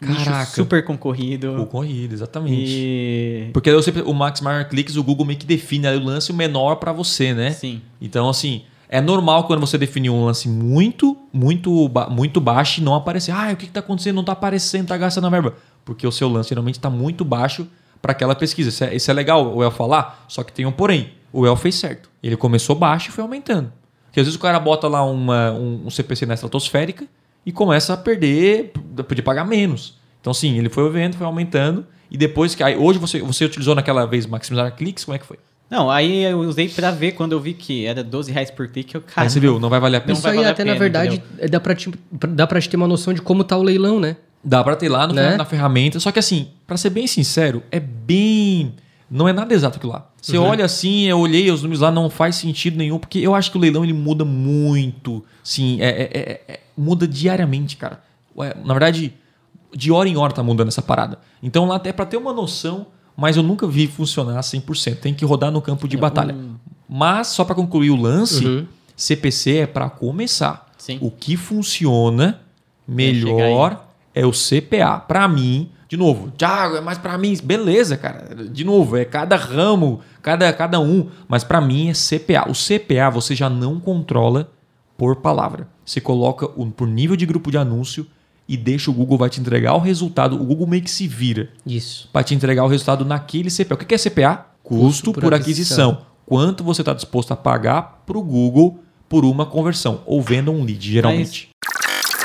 Caraca. super concorrido. Concorrido, exatamente. E... Porque eu sempre, o Maximizar Cliques, o Google meio que define o lance o menor para você, né? Sim. Então, assim, é normal quando você definir um lance muito, muito, muito baixo e não aparecer. Ah, o que está acontecendo? Não está aparecendo, está gastando a verba. Porque o seu lance geralmente está muito baixo para aquela pesquisa. Isso é, isso é legal o El falar, só que tem um porém. O El fez certo. Ele começou baixo e foi aumentando. Porque às vezes o cara bota lá uma, um, um CPC na estratosférica e começa a perder, poder pagar menos. Então, sim, ele foi vendo, foi aumentando. E depois que. Aí, hoje você, você utilizou naquela vez maximizar cliques, como é que foi? Não, aí eu usei pra ver quando eu vi que era 12 reais por clique. Eu, cara, aí você viu, não vai valer a pena. Isso aí até, pena, na verdade, entendeu? dá pra, te, dá pra te ter uma noção de como tá o leilão, né? Dá pra ter lá no, né? na ferramenta. Só que assim, pra ser bem sincero, é bem... não é nada exato aquilo lá. Você uhum. olha assim, eu olhei os números lá, não faz sentido nenhum, porque eu acho que o leilão ele muda muito. Sim, é, é, é, é muda diariamente, cara. Na verdade, de hora em hora tá mudando essa parada. Então lá até para ter uma noção, mas eu nunca vi funcionar 100%. Tem que rodar no campo de é, batalha. Um... Mas só para concluir o lance, uhum. CPC é para começar. Sim. O que funciona melhor é o CPA. Para mim, de novo, Thiago, é mais para mim. Beleza, cara. De novo, é cada ramo, cada, cada um. Mas para mim é CPA. O CPA você já não controla por palavra. Você coloca por nível de grupo de anúncio e deixa o Google vai te entregar o resultado. O Google meio que se vira. Isso. Para te entregar o resultado naquele CPA. O que é CPA? Custo, Custo por, por aquisição. aquisição. Quanto você está disposto a pagar para o Google por uma conversão ou venda um lead, geralmente.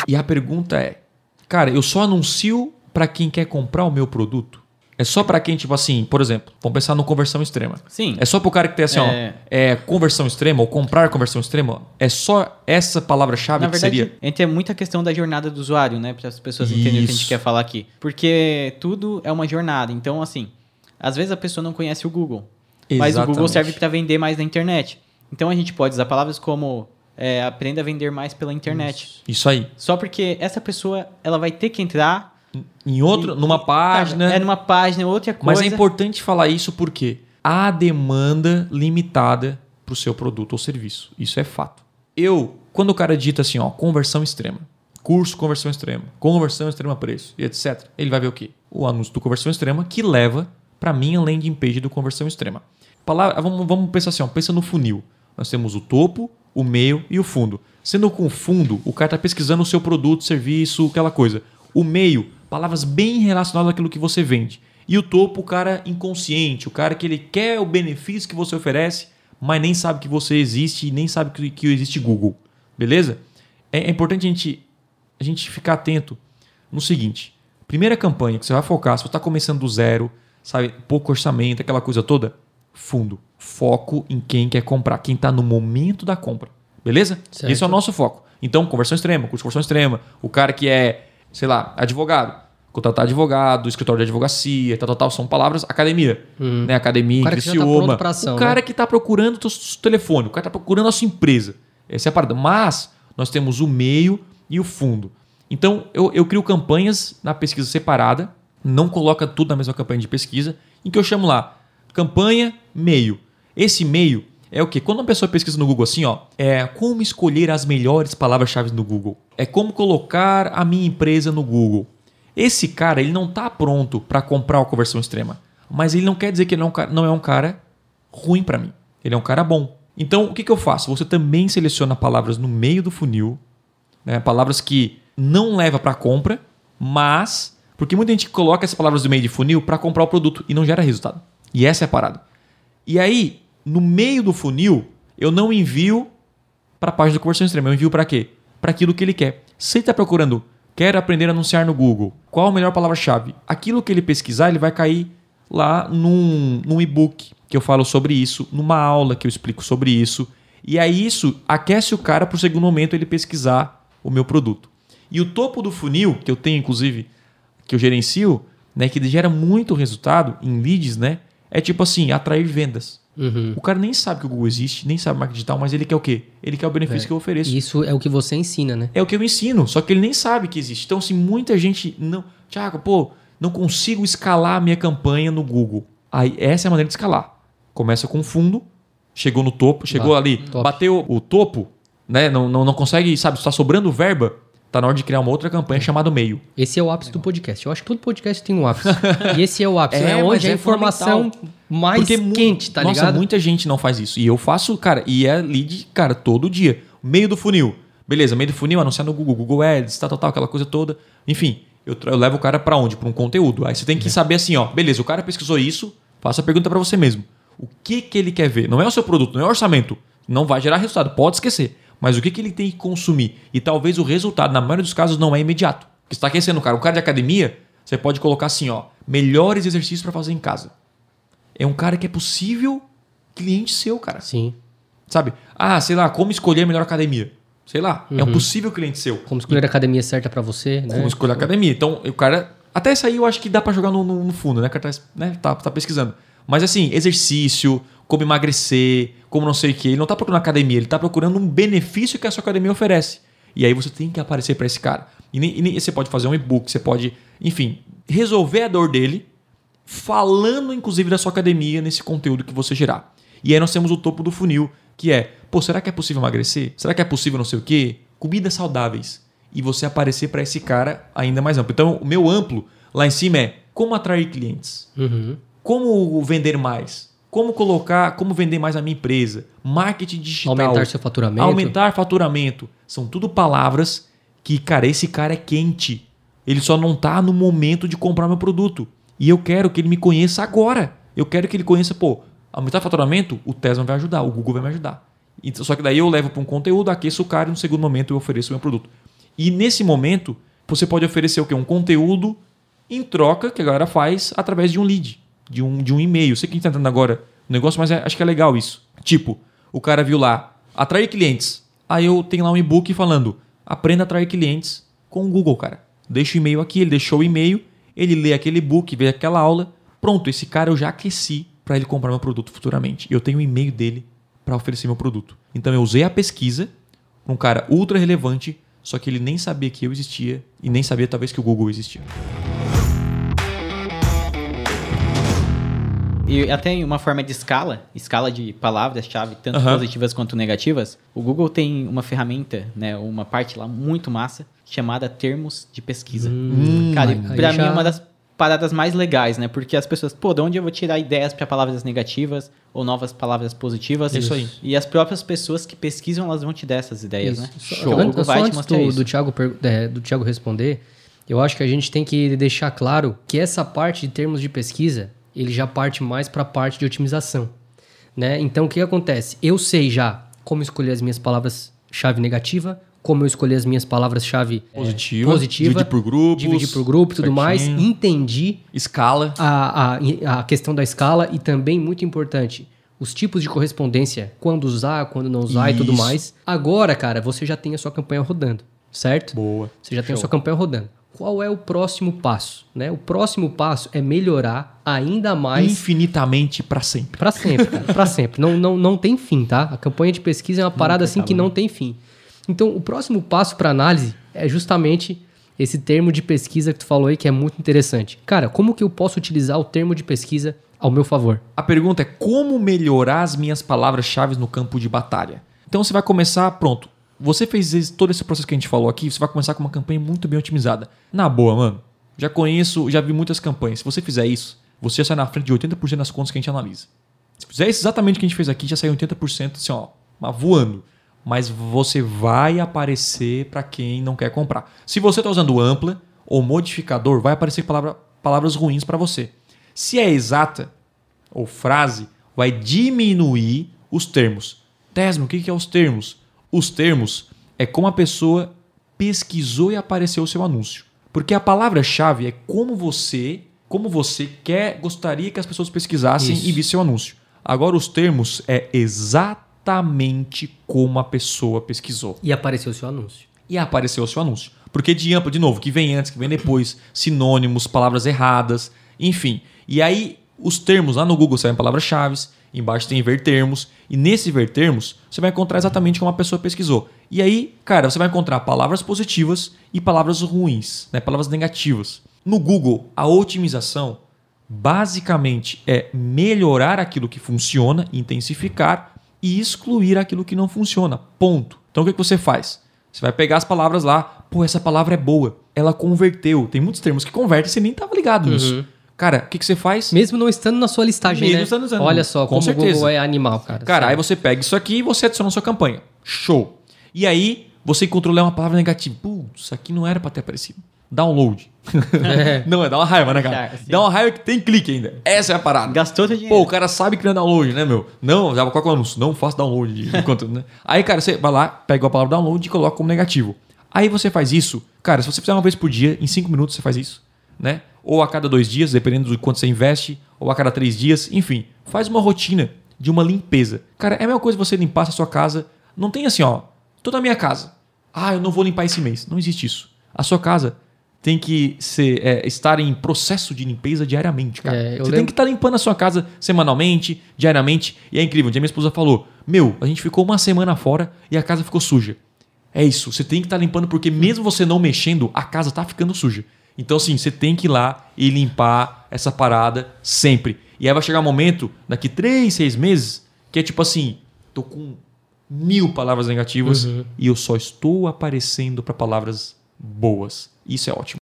E a pergunta é, cara, eu só anuncio para quem quer comprar o meu produto? É só para quem, tipo assim, por exemplo, vamos pensar no conversão extrema. Sim. É só para o cara que tem assim, é... ó, é conversão extrema ou comprar conversão extrema? É só essa palavra-chave que seria? Entra muita questão da jornada do usuário, né? Para as pessoas Isso. entenderem o que a gente quer falar aqui. Porque tudo é uma jornada. Então, assim, às vezes a pessoa não conhece o Google. Exatamente. Mas o Google serve para vender mais na internet. Então a gente pode usar palavras como é, aprenda a vender mais pela internet. Isso. Isso aí. Só porque essa pessoa ela vai ter que entrar em outro, e, numa página. é numa página, outra coisa. Mas é importante falar isso porque há demanda limitada para o seu produto ou serviço. Isso é fato. Eu, quando o cara dita assim, ó, conversão extrema, curso conversão extrema, conversão extrema preço e etc, ele vai ver o quê? O anúncio do conversão extrema que leva para minha landing page do conversão extrema. Palavra, vamos, vamos pensar assim, ó, pensa no funil. Nós temos o topo, o meio e o fundo. Sendo com o fundo, o cara está pesquisando o seu produto, serviço, aquela coisa. O meio palavras bem relacionadas àquilo que você vende. E o topo, o cara inconsciente, o cara que ele quer o benefício que você oferece, mas nem sabe que você existe e nem sabe que, que existe Google. Beleza? É, é importante a gente, a gente ficar atento no seguinte: primeira campanha que você vai focar, se você está começando do zero, sabe, pouco orçamento, aquela coisa toda, fundo. Foco em quem quer comprar, quem está no momento da compra. Beleza? Certo. Esse é o nosso foco. Então, conversão extrema, curso de conversão extrema, o cara que é sei lá, advogado. Contratar advogado, escritório de advocacia, tal, tal, tal. São palavras academia. Hum. Né? Academia, o Criciúma. Tá ação, o cara né? que está procurando o seu telefone, o cara está procurando a sua empresa. Essa é a parada. Mas nós temos o meio e o fundo. Então, eu, eu crio campanhas na pesquisa separada, não coloca tudo na mesma campanha de pesquisa, em que eu chamo lá campanha, meio. Esse meio é o que? Quando uma pessoa pesquisa no Google assim, ó, é como escolher as melhores palavras-chave no Google. É como colocar a minha empresa no Google. Esse cara, ele não está pronto para comprar a conversão extrema. Mas ele não quer dizer que ele não, é não é um cara ruim para mim. Ele é um cara bom. Então, o que, que eu faço? Você também seleciona palavras no meio do funil, né? palavras que não leva para compra, mas porque muita gente coloca essas palavras no meio de funil para comprar o produto e não gera resultado. E essa é a parada. E aí, no meio do funil, eu não envio para a página de conversão extrema. Eu envio para quê? Para aquilo que ele quer. Se ele está procurando, quer aprender a anunciar no Google, qual a melhor palavra-chave? Aquilo que ele pesquisar, ele vai cair lá num, num e-book que eu falo sobre isso, numa aula que eu explico sobre isso. E aí isso aquece o cara para o segundo momento ele pesquisar o meu produto. E o topo do funil, que eu tenho inclusive, que eu gerencio, né, que gera muito resultado em leads, né, é tipo assim, atrair vendas. Uhum. O cara nem sabe que o Google existe, nem sabe marketing digital, mas ele quer o quê? Ele quer o benefício é. que eu ofereço. Isso é o que você ensina, né? É o que eu ensino, só que ele nem sabe que existe. Então, se muita gente não. Tiago, pô, não consigo escalar a minha campanha no Google. Aí, essa é a maneira de escalar. Começa com fundo, chegou no topo, chegou ali, top. bateu o topo, né? Não, não, não consegue, sabe, está sobrando verba. Tá na hora de criar uma outra campanha chamada meio. Esse é o ápice Legal. do podcast. Eu acho que todo podcast tem um ápice. e esse é o ápice, é, né? Onde a é informação mais Porque quente, tá nossa, ligado? muita gente não faz isso. E eu faço, cara, e é lead, cara, todo dia. Meio do funil. Beleza, meio do funil, anunciar no Google, Google Ads, tal, tal, tal, aquela coisa toda. Enfim, eu, eu levo o cara para onde? Para um conteúdo. Aí você tem que é. saber assim, ó, beleza, o cara pesquisou isso, faça a pergunta para você mesmo. O que que ele quer ver? Não é o seu produto, não é o orçamento. Não vai gerar resultado, pode esquecer mas o que, que ele tem que consumir? E talvez o resultado, na maioria dos casos, não é imediato. Porque você está aquecendo o cara. O cara de academia, você pode colocar assim, ó, melhores exercícios para fazer em casa. É um cara que é possível cliente seu, cara. Sim. Sabe? Ah, sei lá, como escolher a melhor academia. Sei lá, uhum. é um uhum. possível cliente seu. Como escolher a academia certa para você, né? Como escolher a academia. Então, o cara. Até isso aí eu acho que dá para jogar no, no, no, fundo, né? O cara tá, né? tá, tá pesquisando. Mas assim, exercício, como emagrecer, como não sei o que. Ele não está procurando academia, ele está procurando um benefício que a sua academia oferece. E aí você tem que aparecer para esse cara. E, e, e você pode fazer um e-book, você pode, enfim, resolver a dor dele, falando inclusive da sua academia nesse conteúdo que você gerar. E aí nós temos o topo do funil, que é, pô, será que é possível emagrecer? Será que é possível não sei o quê? Comidas saudáveis. E você aparecer para esse cara ainda mais amplo. Então, o meu amplo lá em cima é como atrair clientes, Uhum. como vender mais, como colocar, como vender mais a minha empresa, marketing digital, Aumentar seu faturamento. aumentar faturamento. São tudo palavras que, cara, esse cara é quente. Ele só não tá no momento de comprar meu produto. E eu quero que ele me conheça agora. Eu quero que ele conheça, pô, aumentar faturamento, o Tesla vai ajudar, o Google vai me ajudar. Então, Só que daí eu levo para um conteúdo, aqueço o cara e no segundo momento eu ofereço o meu produto. E nesse momento, você pode oferecer o quê? Um conteúdo em troca que a galera faz através de um lead, de um, de um e-mail. Sei que a gente tá entrando agora no negócio, mas é- acho que é legal isso. Tipo, o cara viu lá, atrair clientes. Aí eu tenho lá um e-book falando, aprenda a atrair clientes com o Google, cara. Deixa o e-mail aqui, ele deixou o e-mail, ele lê aquele e-book, vê aquela aula. Pronto, esse cara eu já aqueci para ele comprar meu produto futuramente. Eu tenho o e-mail dele para oferecer meu produto. Então eu usei a pesquisa um cara ultra relevante, só que ele nem sabia que eu existia e nem sabia talvez que o Google existia. E até em uma forma de escala, escala de palavras-chave, tanto Aham. positivas quanto negativas, o Google tem uma ferramenta, né, uma parte lá muito massa, chamada termos de pesquisa. Cara, e Hum, aí pra já- mim é uma das paradas mais legais, né? Porque as pessoas, pô, de onde eu vou tirar ideias para palavras negativas ou novas palavras positivas? Isso aí. E as próprias pessoas que pesquisam, elas vão te dar essas ideias, né? Isso. Show. Só, O Google só vai te antes do, isso. do, Thiago, é, do Thiago responder, eu acho que a gente tem que deixar claro que essa parte de termos de pesquisa, ele já parte mais para a parte de otimização. Né? Então, o que acontece? Eu sei já como escolher as minhas palavras-chave negativa, como eu escolher as minhas palavras-chave é, Positiva, positiva, dividir por grupos, dividir por grupo e tudo mais. Entendi Escala. a, a, a questão da escala e também, muito importante, os tipos de correspondência, quando usar, quando não usar e tudo Isso. mais. Agora, cara, você já tem a sua campanha rodando, certo? Boa. Você já tem a sua campanha rodando. Qual é o próximo passo? Né? O próximo passo é melhorar ainda mais Infinitamente para sempre. Pra sempre, cara. Pra sempre. Não, não, não tem fim, tá? A campanha de pesquisa é uma parada assim que não tem fim. Então, o próximo passo para análise é justamente esse termo de pesquisa que tu falou aí, que é muito interessante. Cara, como que eu posso utilizar o termo de pesquisa ao meu favor? A pergunta é como melhorar as minhas palavras-chave no campo de batalha. Então você vai começar, pronto. Você fez todo esse processo que a gente falou aqui, você vai começar com uma campanha muito bem otimizada. Na boa, mano. Já conheço, já vi muitas campanhas. Se você fizer isso, você já sai na frente de 80% das contas que a gente analisa. Se fizer exatamente o que a gente fez aqui, já sai 80% assim, ó, voando. Mas você vai aparecer para quem não quer comprar. Se você está usando ampla ou modificador, vai aparecer palavra- palavras ruins para você. Se é exata ou frase, vai diminuir os termos. Tesmo, o que que é os termos? Os termos é como a pessoa pesquisou e apareceu o seu anúncio. Porque a palavra-chave é como você, como você quer, gostaria que as pessoas pesquisassem Isso. e vissem seu anúncio. Agora os termos é exatamente como a pessoa pesquisou E apareceu o seu anúncio. e apareceu o seu anúncio. Porque de amplo, de novo, que vem antes, que vem depois, sinônimos, palavras erradas, enfim. E aí, os termos lá no Google saem palavras-chave, embaixo tem ver termos, e nesse ver termos, você vai encontrar exatamente como a pessoa pesquisou. E aí, cara, você vai encontrar palavras positivas e palavras ruins, né? palavras negativas. No Google, a otimização basicamente é melhorar aquilo que funciona, intensificar e excluir aquilo que não funciona. Ponto. Então o que, que você faz? Você vai pegar as palavras lá, pô, essa palavra é boa, ela converteu. Tem muitos termos que convertem, você nem estava ligado nisso. Cara, o que, que você faz? Mesmo não estando na sua listagem, Mesmo né? estando usando. Olha só, Com como o certeza. Google é animal, cara. Cara, aí você pega isso aqui e você adiciona na sua campanha. Show. E aí você encontrou lá uma palavra negativa. Putz, isso aqui não era para ter aparecido. Download. não, é dá uma raiva, né, cara? Sim. Dá uma raiva que tem clique ainda. Essa é a parada. Gastou seu dinheiro. Pô, o cara sabe que não é download, né, meu? Não, já é o anúncio? Não faça download de de conteúdo, né? Aí, cara, você vai lá, pega a palavra download e coloca como negativo. Aí você faz isso, cara, se você fizer uma vez por dia, em cinco minutos você faz isso, né? Ou a cada dois dias, dependendo do quanto você investe, ou a cada três dias, enfim, faz uma rotina de uma limpeza. Cara, é a mesma coisa você limpar a sua casa. Não tem assim, ó, toda a minha casa. Ah, eu não vou limpar esse mês. Não existe isso. A sua casa tem que ser, é, estar em processo de limpeza diariamente, cara. É, você lembro- tem que estar limpando a sua casa semanalmente, diariamente. E é incrível. Um dia minha esposa falou: Meu, a gente ficou uma semana fora e a casa ficou suja. É isso, você tem que estar limpando, porque mesmo você não mexendo, a casa tá ficando suja. Então, assim, você tem que ir lá e limpar essa parada sempre. E aí vai chegar um momento, daqui três, seis meses, que é tipo assim: tô com mil palavras negativas e eu só estou aparecendo para palavras boas. Isso é ótimo.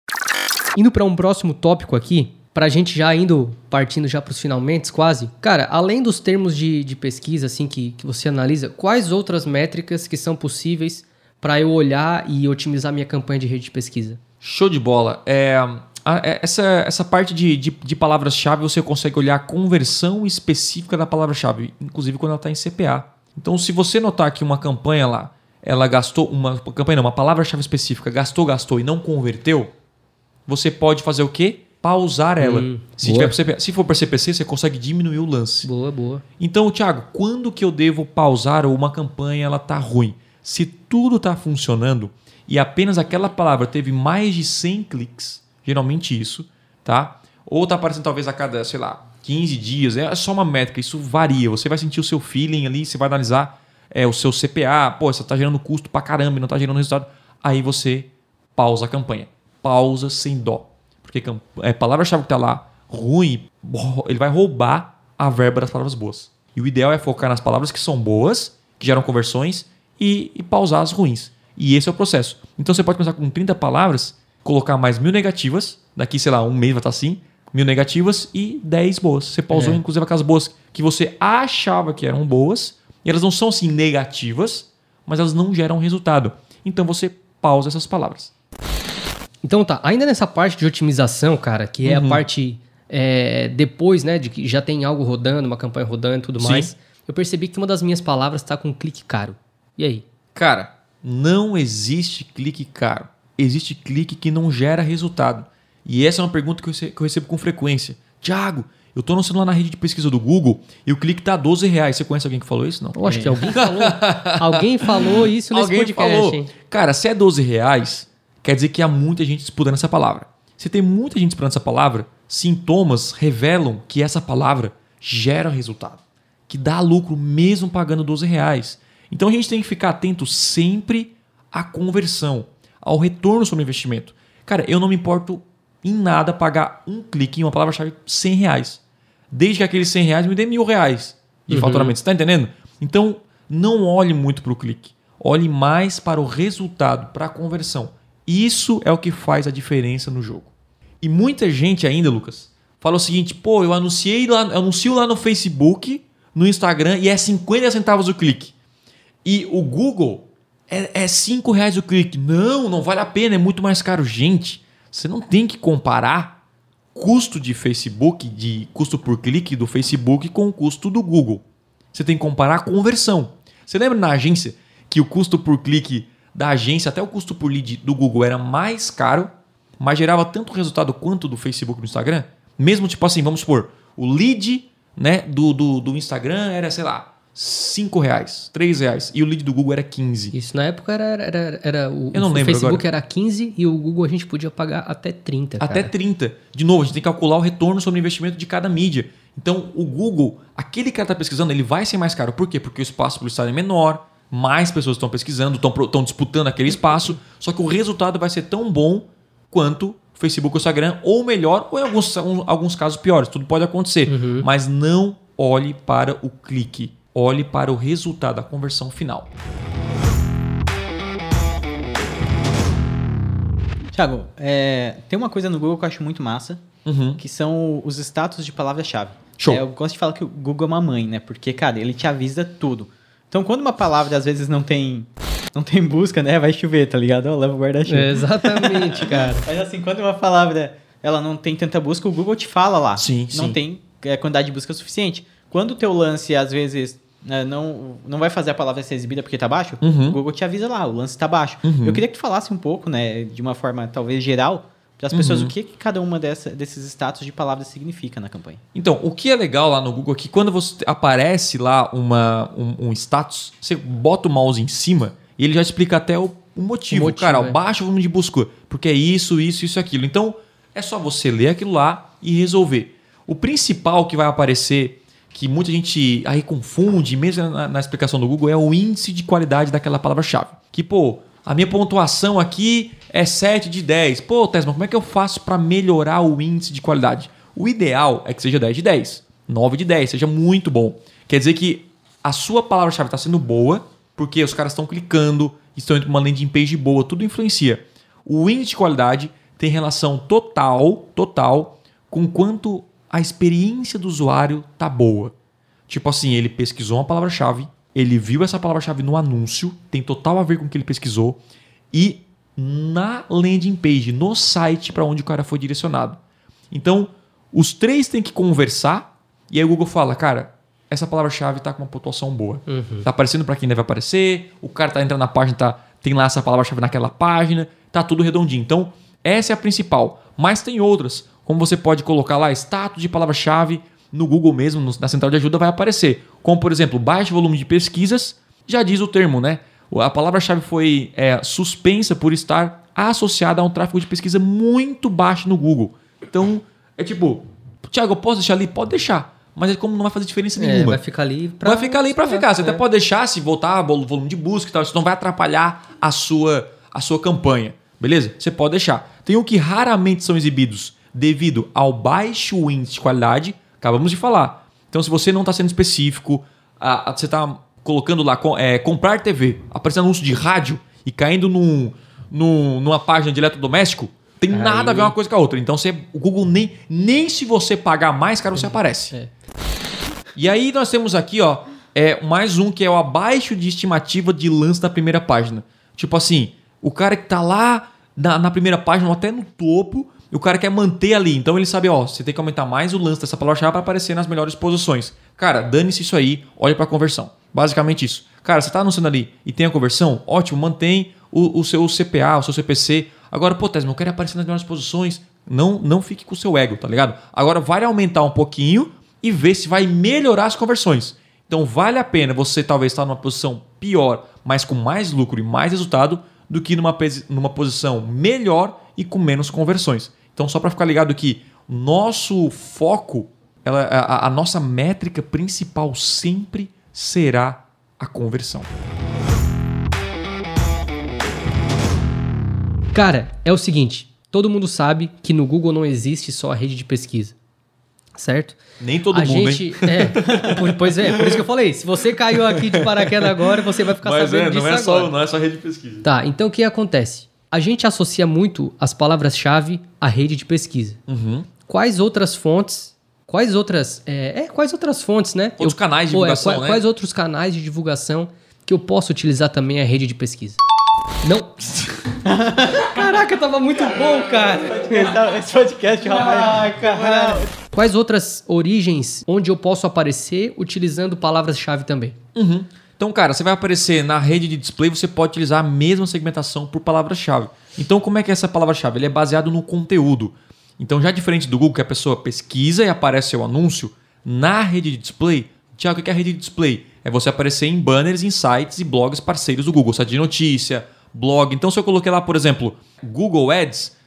Indo para um próximo tópico aqui, pra gente já indo partindo já pros finalmente quase. Cara, além dos termos de, de pesquisa assim que, que você analisa, quais outras métricas que são possíveis para eu olhar e otimizar minha campanha de rede de pesquisa? Show de bola. É, é, essa, essa parte de, de, de palavras-chave você consegue olhar a conversão específica da palavra-chave, inclusive quando ela está em CPA. Então, se você notar que uma campanha lá, ela gastou uma campanha, não, uma palavra-chave específica, gastou, gastou e não converteu, você pode fazer o quê? Pausar ela. Hum, se, boa. tiver pro CPA. se for para CPC, você consegue diminuir o lance. Boa, boa. Então, Thiago, quando que eu devo pausar ou uma campanha ela tá ruim? Se tudo tá funcionando e apenas aquela palavra teve mais de 100 cliques, geralmente isso, tá? Ou tá aparecendo talvez a cada, sei lá, 15 dias, é só uma métrica, isso varia. Você vai sentir o seu feeling ali, você vai analisar é, o seu CPA, pô, você tá gerando custo pra caramba e não tá gerando resultado. Aí você pausa a campanha. Pausa sem dó. Porque é, palavra-chave que tá lá ruim, ele vai roubar a verba das palavras boas. E o ideal é focar nas palavras que são boas, que geram conversões, e, e pausar as ruins. E esse é o processo. Então você pode começar com 30 palavras, colocar mais mil negativas, daqui, sei lá, um mês vai estar assim, mil negativas e 10 boas. Você pausou, É. inclusive, aquelas boas que você achava que eram boas, e elas não são assim negativas, mas elas não geram resultado. Então você pausa essas palavras. Então tá, ainda nessa parte de otimização, cara, que é a parte é, depois, né, de que já tem algo rodando, uma campanha rodando e tudo Sim. mais, eu percebi que uma das minhas palavras tá com um clique caro. E aí? Cara, não existe clique caro. Existe clique que não gera resultado. E essa é uma pergunta que eu recebo com frequência. Tiago, eu tô anunciando lá na rede de pesquisa do Google e o clique tá 12 reais. Você conhece alguém que falou isso? Não. Eu acho que alguém falou, alguém falou isso nesse Alguém podcast, falou. hein? Cara, se é 12 reais, quer dizer que há muita gente disputando essa palavra. Se tem muita gente disputando essa palavra, sintomas revelam que essa palavra gera resultado. Que dá lucro mesmo pagando 12 reais. Então a gente tem que ficar atento sempre à conversão, ao retorno sobre o investimento. Cara, eu não me importo em nada pagar um clique em uma palavra-chave 100 reais. Desde que aqueles 100 reais me dê mil reais de faturamento. Você está entendendo? Então, não olhe muito para o clique. Olhe mais para o resultado, para a conversão. Isso é o que faz a diferença no jogo. E muita gente ainda, Lucas, fala o seguinte: pô, eu anunciei lá, eu anuncio lá no Facebook, no Instagram e é 50 centavos o clique. E o Google é, é 5 reais o clique. Não, não vale a pena, é muito mais caro. Gente, você não tem que comparar custo de Facebook, de custo por clique do Facebook com o custo do Google. Você tem que comparar a conversão. Você lembra na agência que o custo por clique da agência, até o custo por lead do Google era mais caro, mas gerava tanto resultado quanto do Facebook e do Instagram? Mesmo tipo assim, vamos supor, o lead né, do, do, do Instagram era, sei lá, 5 reais, 3 reais, e o lead do Google era 15. Isso na época era, era, era, o, Eu não o lembro Facebook agora. era 15 e o Google a gente podia pagar até 30, Até cara. 30. De novo, a gente tem que calcular o retorno sobre o investimento de cada mídia. Então, o Google, aquele cara está pesquisando, ele vai ser mais caro. Por quê? Porque o espaço publicitário é menor, mais pessoas estão pesquisando, estão disputando aquele espaço, só que o resultado vai ser tão bom quanto o Facebook ou o Instagram, ou melhor, ou em alguns, alguns casos piores. Tudo pode acontecer. Mas não olhe para o clique. Olhe para o resultado, a conversão final. Thiago, é, tem uma coisa no Google que eu acho muito massa, Uhum. que são os status de palavra-chave. Show. É, eu gosto de falar que o Google é uma mãe, né? Porque, cara, ele te avisa tudo. Então, quando uma palavra às vezes não tem não tem busca, né? Vai chover, tá ligado? Ó, leva o guarda-chuva. É, exatamente, cara. Mas assim, quando uma palavra ela não tem tanta busca, o Google te fala lá. Sim, Não sim. tem é, quantidade de busca suficiente. Quando o teu lance, às vezes, não, não vai fazer a palavra ser exibida porque tá baixo, Uhum. o Google te avisa lá, o lance tá baixo. Uhum. Eu queria que tu falasse um pouco, né, de uma forma talvez geral, para as Uhum. pessoas, o que, que cada uma dessa, desses status de palavras significa na campanha. Então, o que é legal lá no Google é que quando você aparece lá uma, um, um status, você bota o mouse em cima e ele já explica até o o motivo. O motivo, Cara, é. baixa o volume de busca, porque é isso, isso, isso, aquilo. Então, é só você ler aquilo lá e resolver. O principal que vai aparecer, que muita gente aí confunde, mesmo na, na explicação do Google, é o índice de qualidade daquela palavra-chave. Que, pô, a minha pontuação aqui é 7 de 10. Pô, Tesma, como é que eu faço para melhorar o índice de qualidade? O ideal é que seja 10 de 10, 9 de 10, seja muito bom. Quer dizer que a sua palavra-chave está sendo boa, porque os caras estão clicando, estão indo para uma landing page boa, tudo influencia. O índice de qualidade tem relação total, total, com quanto a experiência do usuário tá boa. Tipo assim, ele pesquisou uma palavra-chave, ele viu essa palavra-chave no anúncio, tem total a ver com o que ele pesquisou, e na landing page, no site para onde o cara foi direcionado. Então, os três têm que conversar, e aí o Google fala, cara, essa palavra-chave está com uma pontuação boa. Tá aparecendo para quem deve aparecer, o cara tá entrando na página, tá, tem lá essa palavra-chave naquela página, tá tudo redondinho. Então, essa é a principal. Mas tem outras, como você pode colocar lá status de palavra-chave no Google mesmo, na central de ajuda vai aparecer. Como, por exemplo, baixo volume de pesquisas, já diz o termo, né? A palavra-chave foi é, suspensa por estar associada a um tráfego de pesquisa muito baixo no Google. Então, é tipo, Thiago, eu posso deixar ali? Pode deixar. Mas é como não vai fazer diferença É, nenhuma. vai ficar ali pra... Vai ficar ali para ficar. Você É. até pode deixar se voltar o volume de busca e tal. Isso não vai atrapalhar a sua, a sua campanha. Beleza? Você pode deixar. Tem o que raramente são exibidos devido ao baixo índice de qualidade. Acabamos de falar. Então, se você não está sendo específico, a- a- você está colocando lá é, comprar TV, aparecendo anúncio de rádio e caindo num, num- numa página de eletrodoméstico, tem nada a ver uma coisa com a outra. Então, você, o Google nem, nem se você pagar mais, cara, você aparece. É. E aí nós temos aqui, ó, é mais um que é o abaixo de estimativa de lance da primeira página. Tipo assim, o cara que tá lá na, na primeira página, ou até no topo, o cara quer manter ali. Então ele sabe, ó, você tem que aumentar mais o lance dessa palavra-chave para aparecer nas melhores posições. Cara, dane-se isso aí, olha para conversão. Basicamente isso. Cara, você tá anunciando ali e tem a conversão, ótimo, mantém o, o seu CPA, o seu CPC. Agora, pô, Tesma, eu quero aparecer nas melhores posições. Não, não fique com o seu ego, tá ligado? Agora vai aumentar um pouquinho e ver se vai melhorar as conversões. Então vale a pena você talvez estar numa posição pior, mas com mais lucro e mais resultado, do que numa, numa posição melhor e com menos conversões. Então só para ficar ligado que nosso foco, ela- a, a nossa métrica principal sempre será a conversão. Cara, é o seguinte, todo mundo sabe que no Google não existe só a rede de pesquisa. Certo? Nem todo a mundo, gente, É, pois é, por isso que eu falei. Se você caiu aqui de paraquedas agora, você vai ficar sabendo disso agora. não é só rede de pesquisa. Tá, então o que acontece? A gente associa muito as palavras-chave à rede de pesquisa. Uhum. Quais outras fontes, quais outras, é, é, quais outras fontes, né? Outros canais de é, divulgação, qua- né? Quais outros canais de divulgação que eu posso utilizar também a rede de pesquisa? Não. Caraca, tava muito bom, cara. Esse podcast, rapaz. caralho. Quais outras origens onde eu posso aparecer utilizando palavras-chave também? Uhum. Então, cara, você vai aparecer na rede de display, você pode utilizar a mesma segmentação por palavra-chave. Então, como é que é essa palavra-chave? Ele é baseado no conteúdo. Então, já diferente do Google, que a pessoa pesquisa e aparece seu anúncio, na rede de display, Tiago, o que é a rede de display? É você aparecer em banners, em sites e blogs parceiros do Google, site de notícia, blog. Então, se eu coloquei lá, por exemplo, Google Ads,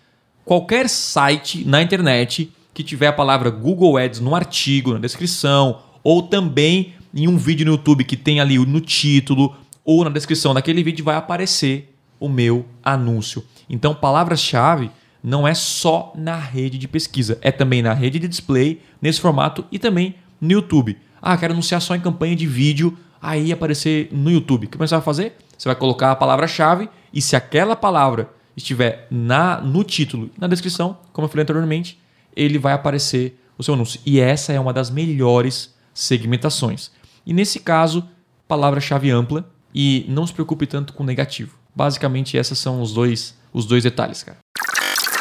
qualquer site na internet que tiver a palavra Google Ads no artigo, na descrição, ou também em um vídeo no YouTube que tem ali no título ou na descrição daquele vídeo vai aparecer o meu anúncio. Então, palavras-chave não é só na rede de pesquisa, é também na rede de display, nesse formato e também no YouTube. Ah, quero anunciar só em campanha de vídeo, aí aparecer no YouTube. O que você vai fazer? Você vai colocar a palavra-chave e se aquela palavra estiver na, no título na descrição, como eu falei anteriormente, ele vai aparecer o seu anúncio. E essa é uma das melhores segmentações. E nesse caso, palavra-chave ampla e não se preocupe tanto com negativo. Basicamente, esses são os dois, os dois detalhes, cara.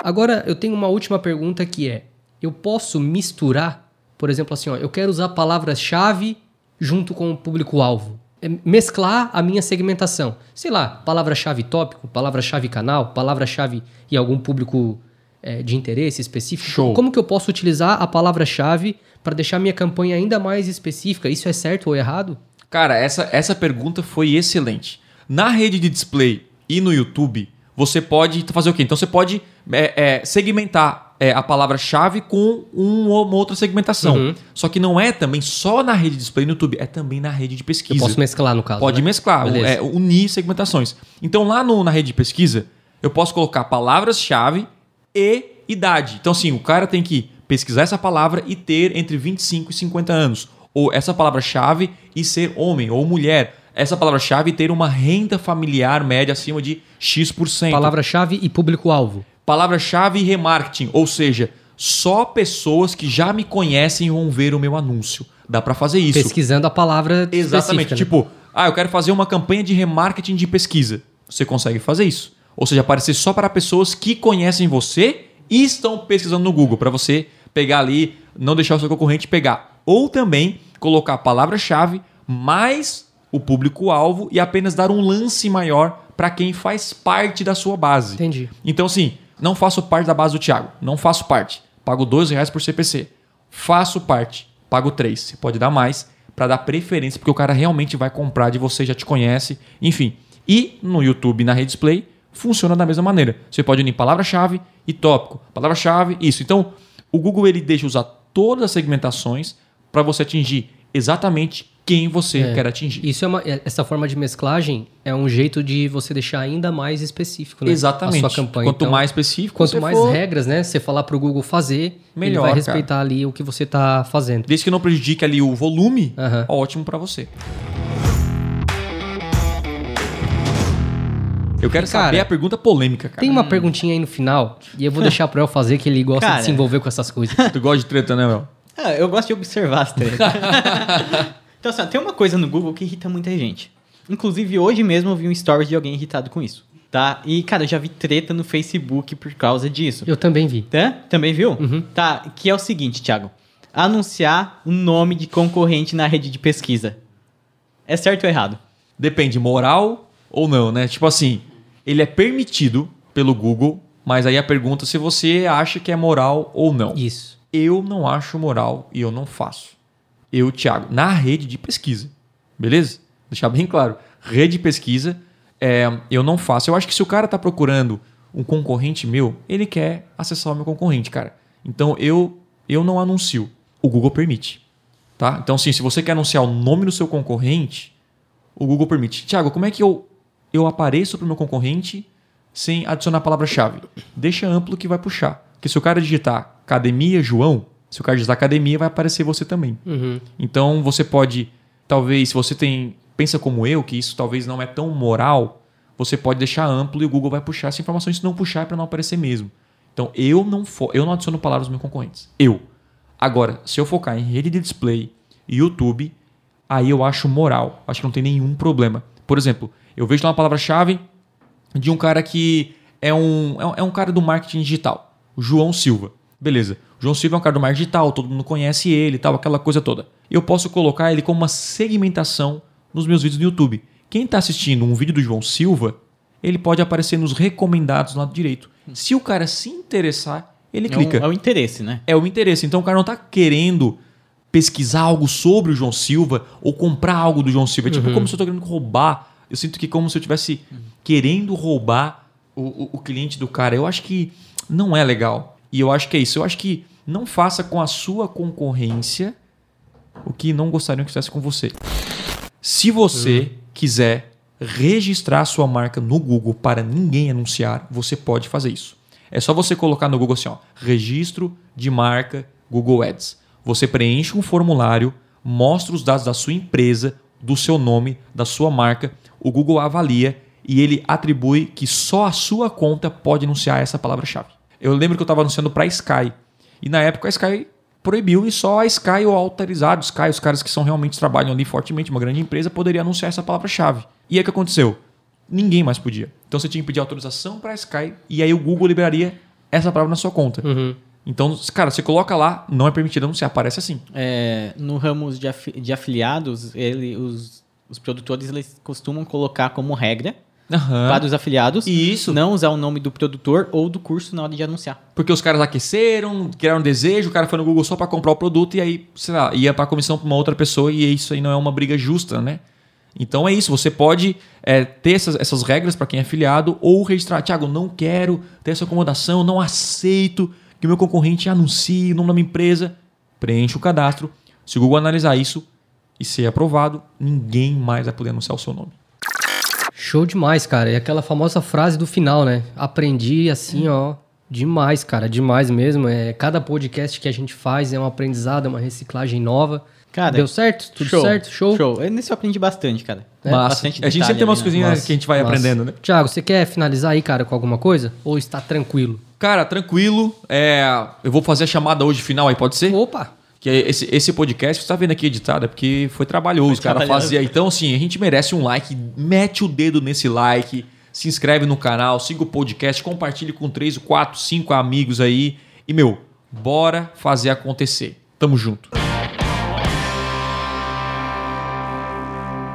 Agora, eu tenho uma última pergunta que é: eu posso misturar, por exemplo, assim, ó, eu quero usar palavras-chave junto com o público-alvo. É mesclar a minha segmentação. Sei lá, palavra-chave tópico, palavra-chave canal, palavra-chave e algum público é, de interesse específico. Show. Como que eu posso utilizar a palavra-chave para deixar minha campanha ainda mais específica? Isso é certo ou errado? Cara, essa, essa pergunta foi excelente. Na rede de display e no YouTube, você pode fazer o quê? Então você pode é, é, segmentar é, a palavra-chave com um, uma outra segmentação. Uhum. Só que não é também só na rede de display no YouTube, é também na rede de pesquisa. Eu posso mesclar no caso. Pode né? mesclar, é, unir segmentações. Então lá no- na rede de pesquisa, eu posso colocar palavras-chave e idade. Então, assim, o cara tem que pesquisar essa palavra e ter entre 25 e 50 anos. Ou essa palavra-chave e ser homem ou mulher. Essa palavra-chave e ter uma renda familiar média acima de X%. Palavra-chave e público-alvo. Palavra-chave e remarketing, ou seja, só pessoas que já me conhecem vão ver o meu anúncio. Dá pra fazer isso. Pesquisando a palavra Exatamente. né? Tipo, ah, eu quero fazer uma campanha de remarketing de pesquisa. Você consegue fazer isso. Ou seja, aparecer só para pessoas que conhecem você e estão pesquisando no Google, para você pegar ali, não deixar o seu concorrente pegar. Ou também colocar a palavra-chave mais o público-alvo e apenas dar um lance maior para quem faz parte da sua base. Entendi. Então, assim, não faço parte da base do Thiago. Não faço parte. Pago 2 reais por CPC. Faço parte. Pago 3. Você pode dar mais para dar preferência, porque o cara realmente vai comprar de você, já te conhece. Enfim. E no YouTube, na Rede Display, funciona da mesma maneira. Você pode unir palavra-chave e tópico. Palavra-chave, isso. Então, o Google ele deixa usar todas as segmentações para você atingir exatamente quem você É. quer atingir. Isso é uma, é- essa forma de mesclagem é um jeito de você deixar ainda mais específico, né? Exatamente. A sua campanha. Quanto Então, mais específico, Quanto mais for, regras, né? Você falar pro Google fazer, ele Melhor, vai cara. respeitar ali o que você tá fazendo. Desde que não prejudique ali o volume, Aham. ótimo para você. Eu quero cara, saber a pergunta polêmica, cara. Tem uma perguntinha aí no final, e eu vou deixar pro El fazer, que ele gosta Cara. de se envolver com essas coisas. Tu gosta de treta, né, meu? Ah, eu gosto de observar as tretas. então, assim, tem uma coisa no Google que irrita muita gente. Inclusive, hoje mesmo eu vi um story de alguém irritado com isso. Tá? E, cara, eu já vi treta no Facebook por causa disso. Eu também vi. Tá? Também viu? Tá, que é o seguinte, Thiago. Anunciar o nome de concorrente na rede de pesquisa. É certo ou errado? Depende, moral ou não, né? Tipo assim, ele é permitido pelo Google, mas aí a pergunta é se você acha que é moral ou não. Isso. Eu não acho moral e eu não faço. Eu, Thiago, na rede de pesquisa. Beleza? Deixar bem claro. Rede de pesquisa, é, eu não faço. Eu acho que se o cara tá procurando um concorrente meu, ele quer acessar o meu concorrente, cara. Então eu, eu não anuncio. O Google permite. Tá? Então, sim, se você quer anunciar o nome do seu concorrente, o Google permite. Tiago, como é que eu, eu apareço para o meu concorrente sem adicionar a palavra-chave? Deixa amplo que vai puxar. Porque se o cara digitar academia João, se o cara digitar academia, vai aparecer você também. Uhum. Então você pode, talvez, se você tem. Pensa como eu, que isso talvez não é tão moral, você pode deixar amplo e o Google vai puxar essa informação. Se não puxar, é para não aparecer mesmo. Então eu não, fo eu não adiciono palavras nos meus concorrentes. Eu. Agora, se eu focar em rede de display e YouTube, aí eu acho moral. Acho que não tem nenhum problema. Por exemplo, eu vejo lá uma palavra-chave de um cara que é um, é um- é um cara do marketing digital, o João Silva. Beleza. O João Silva é um cara do marketing digital, todo mundo conhece ele e tal, aquela coisa toda. Eu posso colocar ele como uma segmentação nos meus vídeos no YouTube. Quem está assistindo um vídeo do João Silva, ele pode aparecer nos recomendados do lado direito. Se o cara se interessar, ele É clica o, é o interesse, né? é o interesse. Então o cara não tá querendo pesquisar algo sobre o João Silva ou comprar algo do João Silva. É tipo como se eu tô querendo roubar. Eu sinto que como se eu estivesse querendo roubar o, o- o cliente do cara. Eu acho que não é legal. E eu acho que é isso. Eu acho que não faça com a sua concorrência o que não gostariam que fizesse com você. Se você quiser registrar sua marca no Google para ninguém anunciar, você pode fazer isso. É só você colocar no Google assim, ó, registro de marca Google Ads. Você preenche um formulário, mostra os dados da sua empresa, do seu nome, da sua marca, o Google avalia e ele atribui que só a sua conta pode anunciar essa palavra-chave. Eu lembro que eu estava anunciando para a Sky e na época a Sky proibiu e só a Sky ou autorizado, Sky, os caras que são realmente trabalham ali fortemente, uma grande empresa, poderia anunciar essa palavra-chave. E aí o que aconteceu? Ninguém mais podia. Então você tinha que pedir autorização para a Sky e aí o Google liberaria essa palavra na sua conta. Uhum. Então, cara, você coloca lá, não é permitido anunciar, aparece assim. É, no ramo de, afi- de afiliados, ele, os, os produtores eles costumam colocar como regra Aham. para os afiliados Isso. não usar o nome do produtor ou do curso na hora de anunciar. Porque os caras aqueceram, criaram um desejo, o cara foi no Google só para comprar o produto e aí, sei lá, ia para a comissão para uma outra pessoa e isso aí não é uma briga justa, né? Então é isso, você pode é, ter essas, essas regras para quem é afiliado ou registrar. Tiago, não quero ter essa acomodação, não aceito que o meu concorrente anuncie o nome da minha empresa. Preenche o cadastro. Se o Google analisar isso e ser aprovado, ninguém mais vai poder anunciar o seu nome. Show demais, cara. E aquela famosa frase do final, né? Aprendi assim, ó. Demais, cara, demais mesmo. É, cada podcast que a gente faz é um aprendizado, é uma reciclagem nova. Cara, Deu certo? Tudo show, certo? Show? Show. Nesse eu aprendi bastante, cara. É, bastante a gente sempre tem umas coisinhas que a gente vai Massa. aprendendo, né? Tiago, você quer finalizar aí, cara, com alguma coisa? Ou está tranquilo? Cara, tranquilo. É, eu vou fazer a chamada hoje final aí, pode ser? Opa! Que é esse, esse podcast que você tá vendo aqui editado é porque foi trabalhoso, foi cara, fazer. Então, assim, a gente merece um like. Mete o dedo nesse like, se inscreve no canal, siga o podcast, compartilhe com 3, 4, 5 amigos aí. E, meu, bora fazer acontecer. Tamo junto.